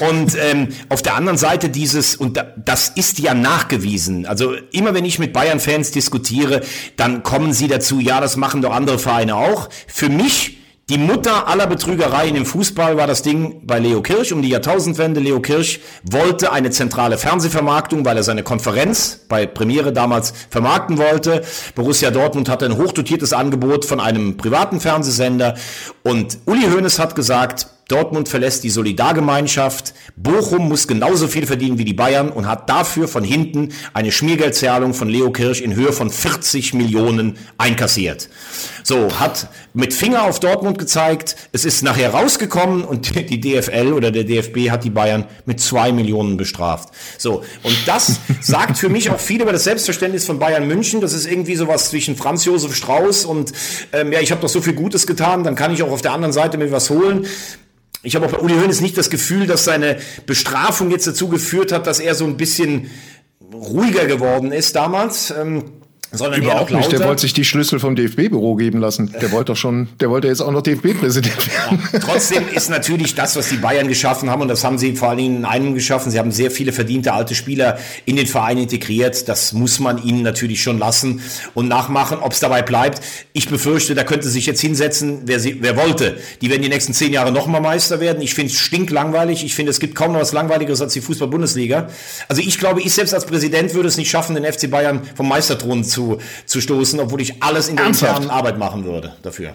und ähm, auf der anderen Seite dieses, und da, das ist ja nachgewiesen, also immer wenn ich mit Bayern-Fans diskutiere, dann kommen sie dazu, ja, das machen doch andere Vereine auch. Für mich die Mutter aller Betrügereien im Fußball war das Ding bei Leo Kirch um die Jahrtausendwende. Leo Kirch wollte eine zentrale Fernsehvermarktung, weil er seine Konferenz bei Premiere damals vermarkten wollte. Borussia Dortmund hatte ein hochdotiertes Angebot von einem privaten Fernsehsender und Uli Hoeneß hat gesagt, Dortmund verlässt die Solidargemeinschaft. Bochum muss genauso viel verdienen wie die Bayern und hat dafür von hinten eine Schmiergeldzahlung von Leo Kirch in Höhe von 40 Millionen einkassiert. So, hat mit Finger auf Dortmund gezeigt. Es ist nachher rausgekommen und die DFL oder der DFB hat die Bayern mit zwei Millionen bestraft. So, und das sagt für mich auch viel über das Selbstverständnis von Bayern München. Das ist irgendwie sowas zwischen Franz Josef Strauß und ähm, ja, ich habe doch so viel Gutes getan, dann kann ich auch auf der anderen Seite mir was holen. Ich habe auch bei Uli Hoeneß nicht das Gefühl, dass seine Bestrafung jetzt dazu geführt hat, dass er so ein bisschen ruhiger geworden ist damals. Ähm, sondern Überhaupt nicht, der wollte sich die Schlüssel vom DFB-Büro geben lassen. Der wollte doch schon, der wollte jetzt auch noch DFB-Präsident werden. Ja, trotzdem ist natürlich das, was die Bayern geschaffen haben, und das haben sie vor allen Dingen in einem geschaffen, sie haben sehr viele verdiente alte Spieler in den Verein integriert. Das muss man ihnen natürlich schon lassen und nachmachen. Ob es dabei bleibt, ich befürchte, da könnte sich jetzt hinsetzen, wer, sie, wer wollte. Die werden die nächsten zehn Jahre nochmal Meister werden. Ich finde es stinklangweilig. Ich finde, es gibt kaum noch was Langweiligeres als die Fußball-Bundesliga. Also ich glaube, ich selbst als Präsident würde es nicht schaffen, den FC Bayern vom Meisterthron zu zu, stoßen, obwohl ich alles in der internen Arbeit machen würde dafür.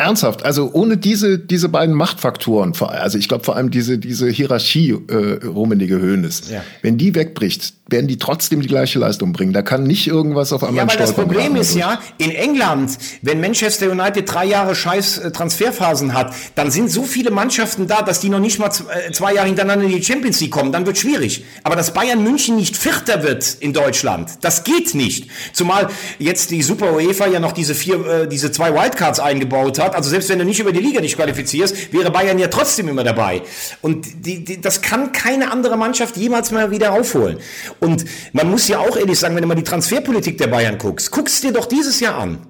Ernsthaft, also ohne diese, diese beiden Machtfaktoren, also ich glaube vor allem diese, diese Hierarchie äh, Rummenige Höhnes, ja. wenn die wegbricht, werden die trotzdem die gleiche Leistung bringen. Da kann nicht irgendwas auf einmal Ja, aber das Problem ist ja, in England, wenn Manchester United drei Jahre scheiß äh, Transferphasen hat, dann sind so viele Mannschaften da, dass die noch nicht mal äh, zwei Jahre hintereinander in die Champions League kommen. Dann wird schwierig. Aber dass Bayern München nicht Vierter wird in Deutschland, das geht nicht. Zumal jetzt die Super UEFA ja noch diese vier, äh, diese zwei Wildcards eingebaut hat hat. Also selbst wenn du nicht über die Liga dich qualifizierst, wäre Bayern ja trotzdem immer dabei. Und die, die, das kann keine andere Mannschaft jemals mal wieder aufholen. Und man muss ja auch ehrlich sagen, wenn du mal die Transferpolitik der Bayern guckst, guckst dir doch dieses Jahr an.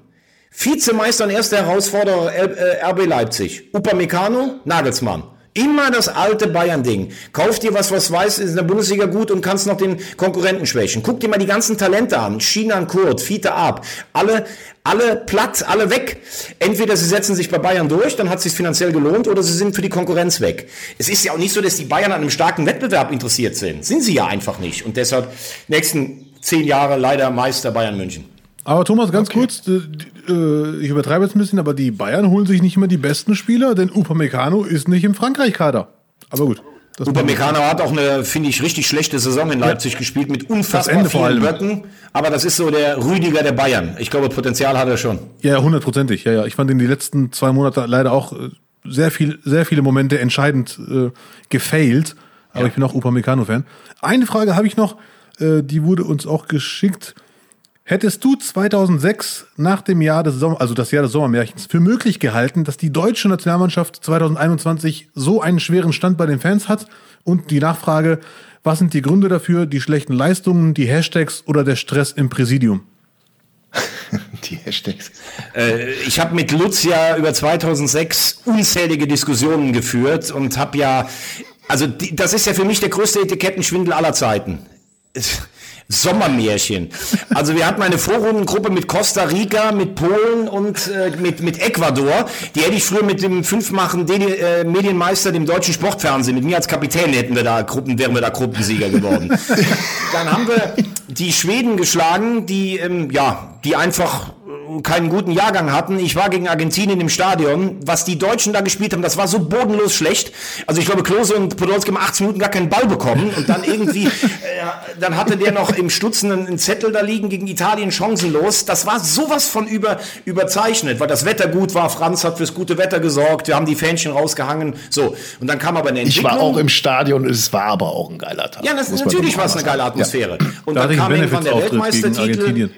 Vizemeister und erster Herausforderer RB Leipzig. Upamecano, Nagelsmann. Immer das alte Bayern-Ding. Kauf dir was, was weiß, ist in der Bundesliga gut und kannst noch den Konkurrenten schwächen. Guck dir mal die ganzen Talente an. Shinan Kurt, Fiete Ab. Alle, alle platt, alle weg. Entweder sie setzen sich bei Bayern durch, dann hat es sich finanziell gelohnt, oder sie sind für die Konkurrenz weg. Es ist ja auch nicht so, dass die Bayern an einem starken Wettbewerb interessiert sind. Sind sie ja einfach nicht. Und deshalb nächsten zehn Jahre leider Meister Bayern München. Aber Thomas, ganz okay. kurz, äh, ich übertreibe jetzt ein bisschen, aber die Bayern holen sich nicht immer die besten Spieler, denn Upamecano ist nicht im Frankreich-Kader. Aber gut. Upamecano hat auch eine, finde ich, richtig schlechte Saison in Leipzig ja. gespielt mit unfassbar vielen Böcken. Aber das ist so der Rüdiger der Bayern. Ich glaube, Potenzial hat er schon. Ja, hundertprozentig. Ja, ja. Ich fand in die letzten zwei Monate leider auch äh, sehr viel, sehr viele Momente entscheidend äh, gefailt. Aber ja. ich bin auch Upamecano-Fan. Eine Frage habe ich noch, äh, die wurde uns auch geschickt. Hättest du 2006 nach dem Jahr des Sommer, also das Jahr des Sommermärchens, für möglich gehalten, dass die deutsche Nationalmannschaft 2021 so einen schweren Stand bei den Fans hat? Und die Nachfrage, was sind die Gründe dafür? Die schlechten Leistungen, die Hashtags oder der Stress im Präsidium? Die Hashtags. Äh, ich habe mit Lutz ja über 2006 unzählige Diskussionen geführt und habe ja, also die, das ist ja für mich der größte Etikettenschwindel aller Zeiten. Sommermärchen. Also wir hatten eine Vorrundengruppe mit Costa Rica, mit Polen und äh, mit, mit Ecuador. Die hätte ich früher mit dem fünfmachen äh, Medienmeister, dem deutschen Sportfernsehen, mit mir als Kapitän hätten wir da Gruppen, wären wir da Gruppensieger geworden. Dann haben wir die Schweden geschlagen, die, ähm, ja, die einfach keinen guten Jahrgang hatten. Ich war gegen Argentinien im Stadion. Was die Deutschen da gespielt haben, das war so bodenlos schlecht. Also ich glaube, Klose und Podolski haben 18 Minuten gar keinen Ball bekommen. Und dann irgendwie, äh, dann hatte der noch im Stutzen einen Zettel da liegen gegen Italien chancenlos. Das war sowas von über, überzeichnet, weil das Wetter gut war. Franz hat fürs gute Wetter gesorgt. Wir haben die Fähnchen rausgehangen. So. Und dann kam aber eine Entwicklung. Ich war auch im Stadion. Es war aber auch ein geiler Tag. Ja, das, natürlich war es eine geile Atmosphäre. Ja. Und da dann kam irgendwann der Weltmeistertitel.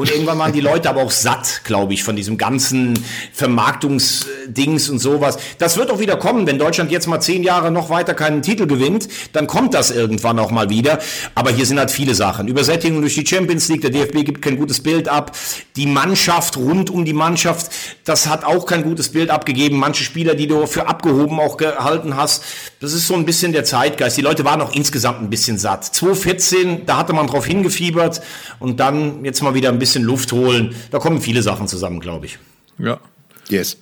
Und irgendwann waren die Leute aber auch satt, glaube ich, von diesem ganzen Vermarktungsdings und sowas. Das wird auch wieder kommen, wenn Deutschland jetzt mal zehn Jahre noch weiter keinen Titel gewinnt, dann kommt das irgendwann auch mal wieder. Aber hier sind halt viele Sachen. Übersättigung durch die Champions League, der DFB gibt kein gutes Bild ab. Die Mannschaft rund um die Mannschaft, das hat auch kein gutes Bild abgegeben. Manche Spieler, die du für abgehoben auch gehalten hast, das ist so ein bisschen der Zeitgeist. Die Leute waren auch insgesamt ein bisschen satt. 2014, da hatte man drauf hingefiebert und dann jetzt mal wieder ein bisschen bisschen Luft holen. Da kommen viele Sachen zusammen, glaube ich. Ja. Yes.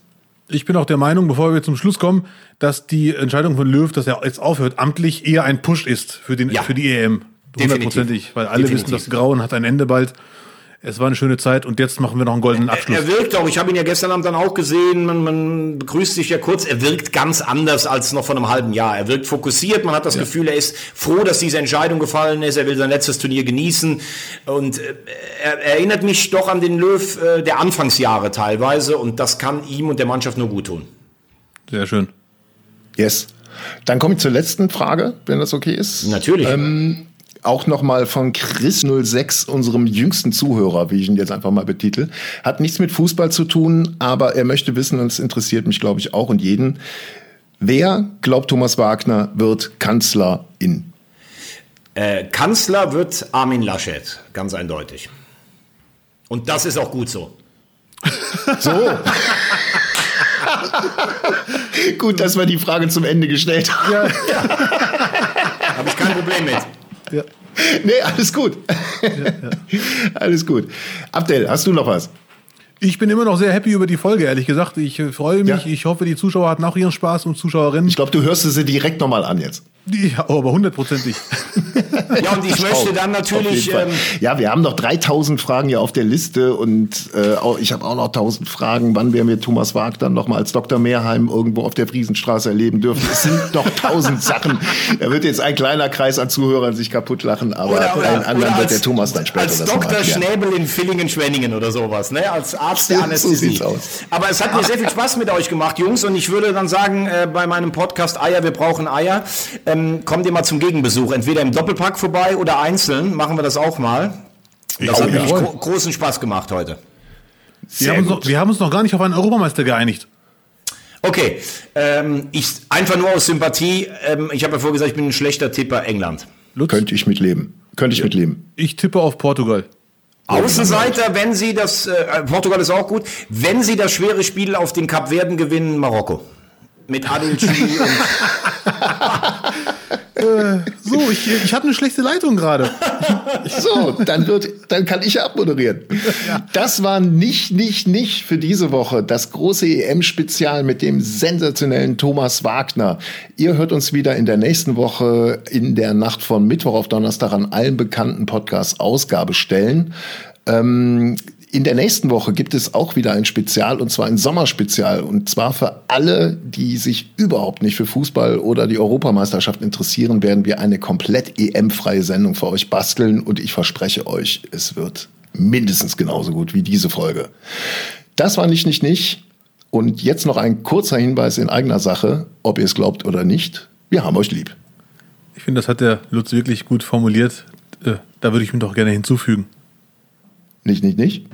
Ich bin auch der Meinung, bevor wir zum Schluss kommen, dass die Entscheidung von Löw, dass er jetzt aufhört, amtlich eher ein Push ist für, den, ja. für die EM. Hundertprozentig, weil alle Definitiv. wissen, das Grauen hat ein Ende bald. Es war eine schöne Zeit und jetzt machen wir noch einen goldenen Abschluss. Er, er wirkt auch, ich habe ihn ja gestern Abend dann auch gesehen, man, man begrüßt sich ja kurz, er wirkt ganz anders als noch vor einem halben Jahr. Er wirkt fokussiert, man hat das ja. Gefühl, er ist froh, dass diese Entscheidung gefallen ist, er will sein letztes Turnier genießen und äh, er, er erinnert mich doch an den Löw äh, der Anfangsjahre teilweise und das kann ihm und der Mannschaft nur gut tun. Sehr schön. Yes. Dann komme ich zur letzten Frage, wenn das okay ist. Natürlich. Ähm, auch nochmal von Chris06, unserem jüngsten Zuhörer, wie ich ihn jetzt einfach mal betitel. Hat nichts mit Fußball zu tun, aber er möchte wissen, und es interessiert mich, glaube ich, auch und jeden. Wer, glaubt Thomas Wagner, wird Kanzlerin? Äh, Kanzler wird Armin Laschet, ganz eindeutig. Und das ist auch gut so. So. gut, dass wir die Frage zum Ende gestellt haben. Ja. Habe ich kein Problem mit. Ja. Nee, alles gut. Ja, ja. Alles gut. Abdel, hast du noch was? Ich bin immer noch sehr happy über die Folge, ehrlich gesagt. Ich freue mich. Ja. Ich hoffe, die Zuschauer hatten auch ihren Spaß und Zuschauerinnen. Ich glaube, du hörst sie direkt nochmal an jetzt. Ja, aber hundertprozentig. ja, und ich möchte dann natürlich. Ähm ja, wir haben noch 3000 Fragen hier auf der Liste und äh, auch, ich habe auch noch 1000 Fragen, wann wir mit Thomas Wagner noch mal als Dr. Mehrheim irgendwo auf der Friesenstraße erleben dürfen. Es sind noch 1000 Sachen. Da wird jetzt ein kleiner Kreis an Zuhörern sich kaputt lachen, aber oder, oder, einen anderen wird der Thomas dann später als Dr. Schnäbel in Villingen-Schwenningen oder sowas, ne? Als Arzt der Anästhesie. So aber es hat mir sehr viel Spaß mit euch gemacht, Jungs, und ich würde dann sagen, äh, bei meinem Podcast Eier, wir brauchen Eier, ähm, kommt ihr mal zum Gegenbesuch. Entweder im Doppelpack vorbei oder einzeln. Machen wir das auch mal. Das hat wirklich gro großen Spaß gemacht heute. Wir haben, noch, wir haben, uns noch, gar nicht auf einen Europameister geeinigt. Okay, ähm, ich einfach nur aus Sympathie. Ähm, ich habe ja vorher gesagt, ich bin ein schlechter Tipper England. Lutz? Könnte ich mitleben. Könnte ich mitleben. Ich tippe auf Portugal. Außenseiter, wenn sie das, äh, Portugal ist auch gut, wenn sie das schwere Spiel auf den Kapverden gewinnen, Marokko. Mit Adil und Äh, so, ich, ich habe eine schlechte Leitung gerade. so, dann, wird, dann kann ich abmoderieren. Ja. Das war nicht, nicht, nicht für diese Woche das große EM-Spezial mit dem sensationellen Thomas Wagner. Ihr hört uns wieder in der nächsten Woche in der Nacht von Mittwoch auf Donnerstag an allen bekannten Podcasts Ausgabestellen. Ähm, in der nächsten Woche gibt es auch wieder ein Spezial und zwar ein Sommerspezial und zwar für alle, die sich überhaupt nicht für Fußball oder die Europameisterschaft interessieren, werden wir eine komplett EM-freie Sendung für euch basteln und ich verspreche euch, es wird mindestens genauso gut wie diese Folge. Das war nicht, nicht, nicht. Und jetzt noch ein kurzer Hinweis in eigener Sache, ob ihr es glaubt oder nicht. Wir haben euch lieb. Ich finde, das hat der Lutz wirklich gut formuliert. Äh, da würde ich mich doch gerne hinzufügen. Nicht, nicht, nicht.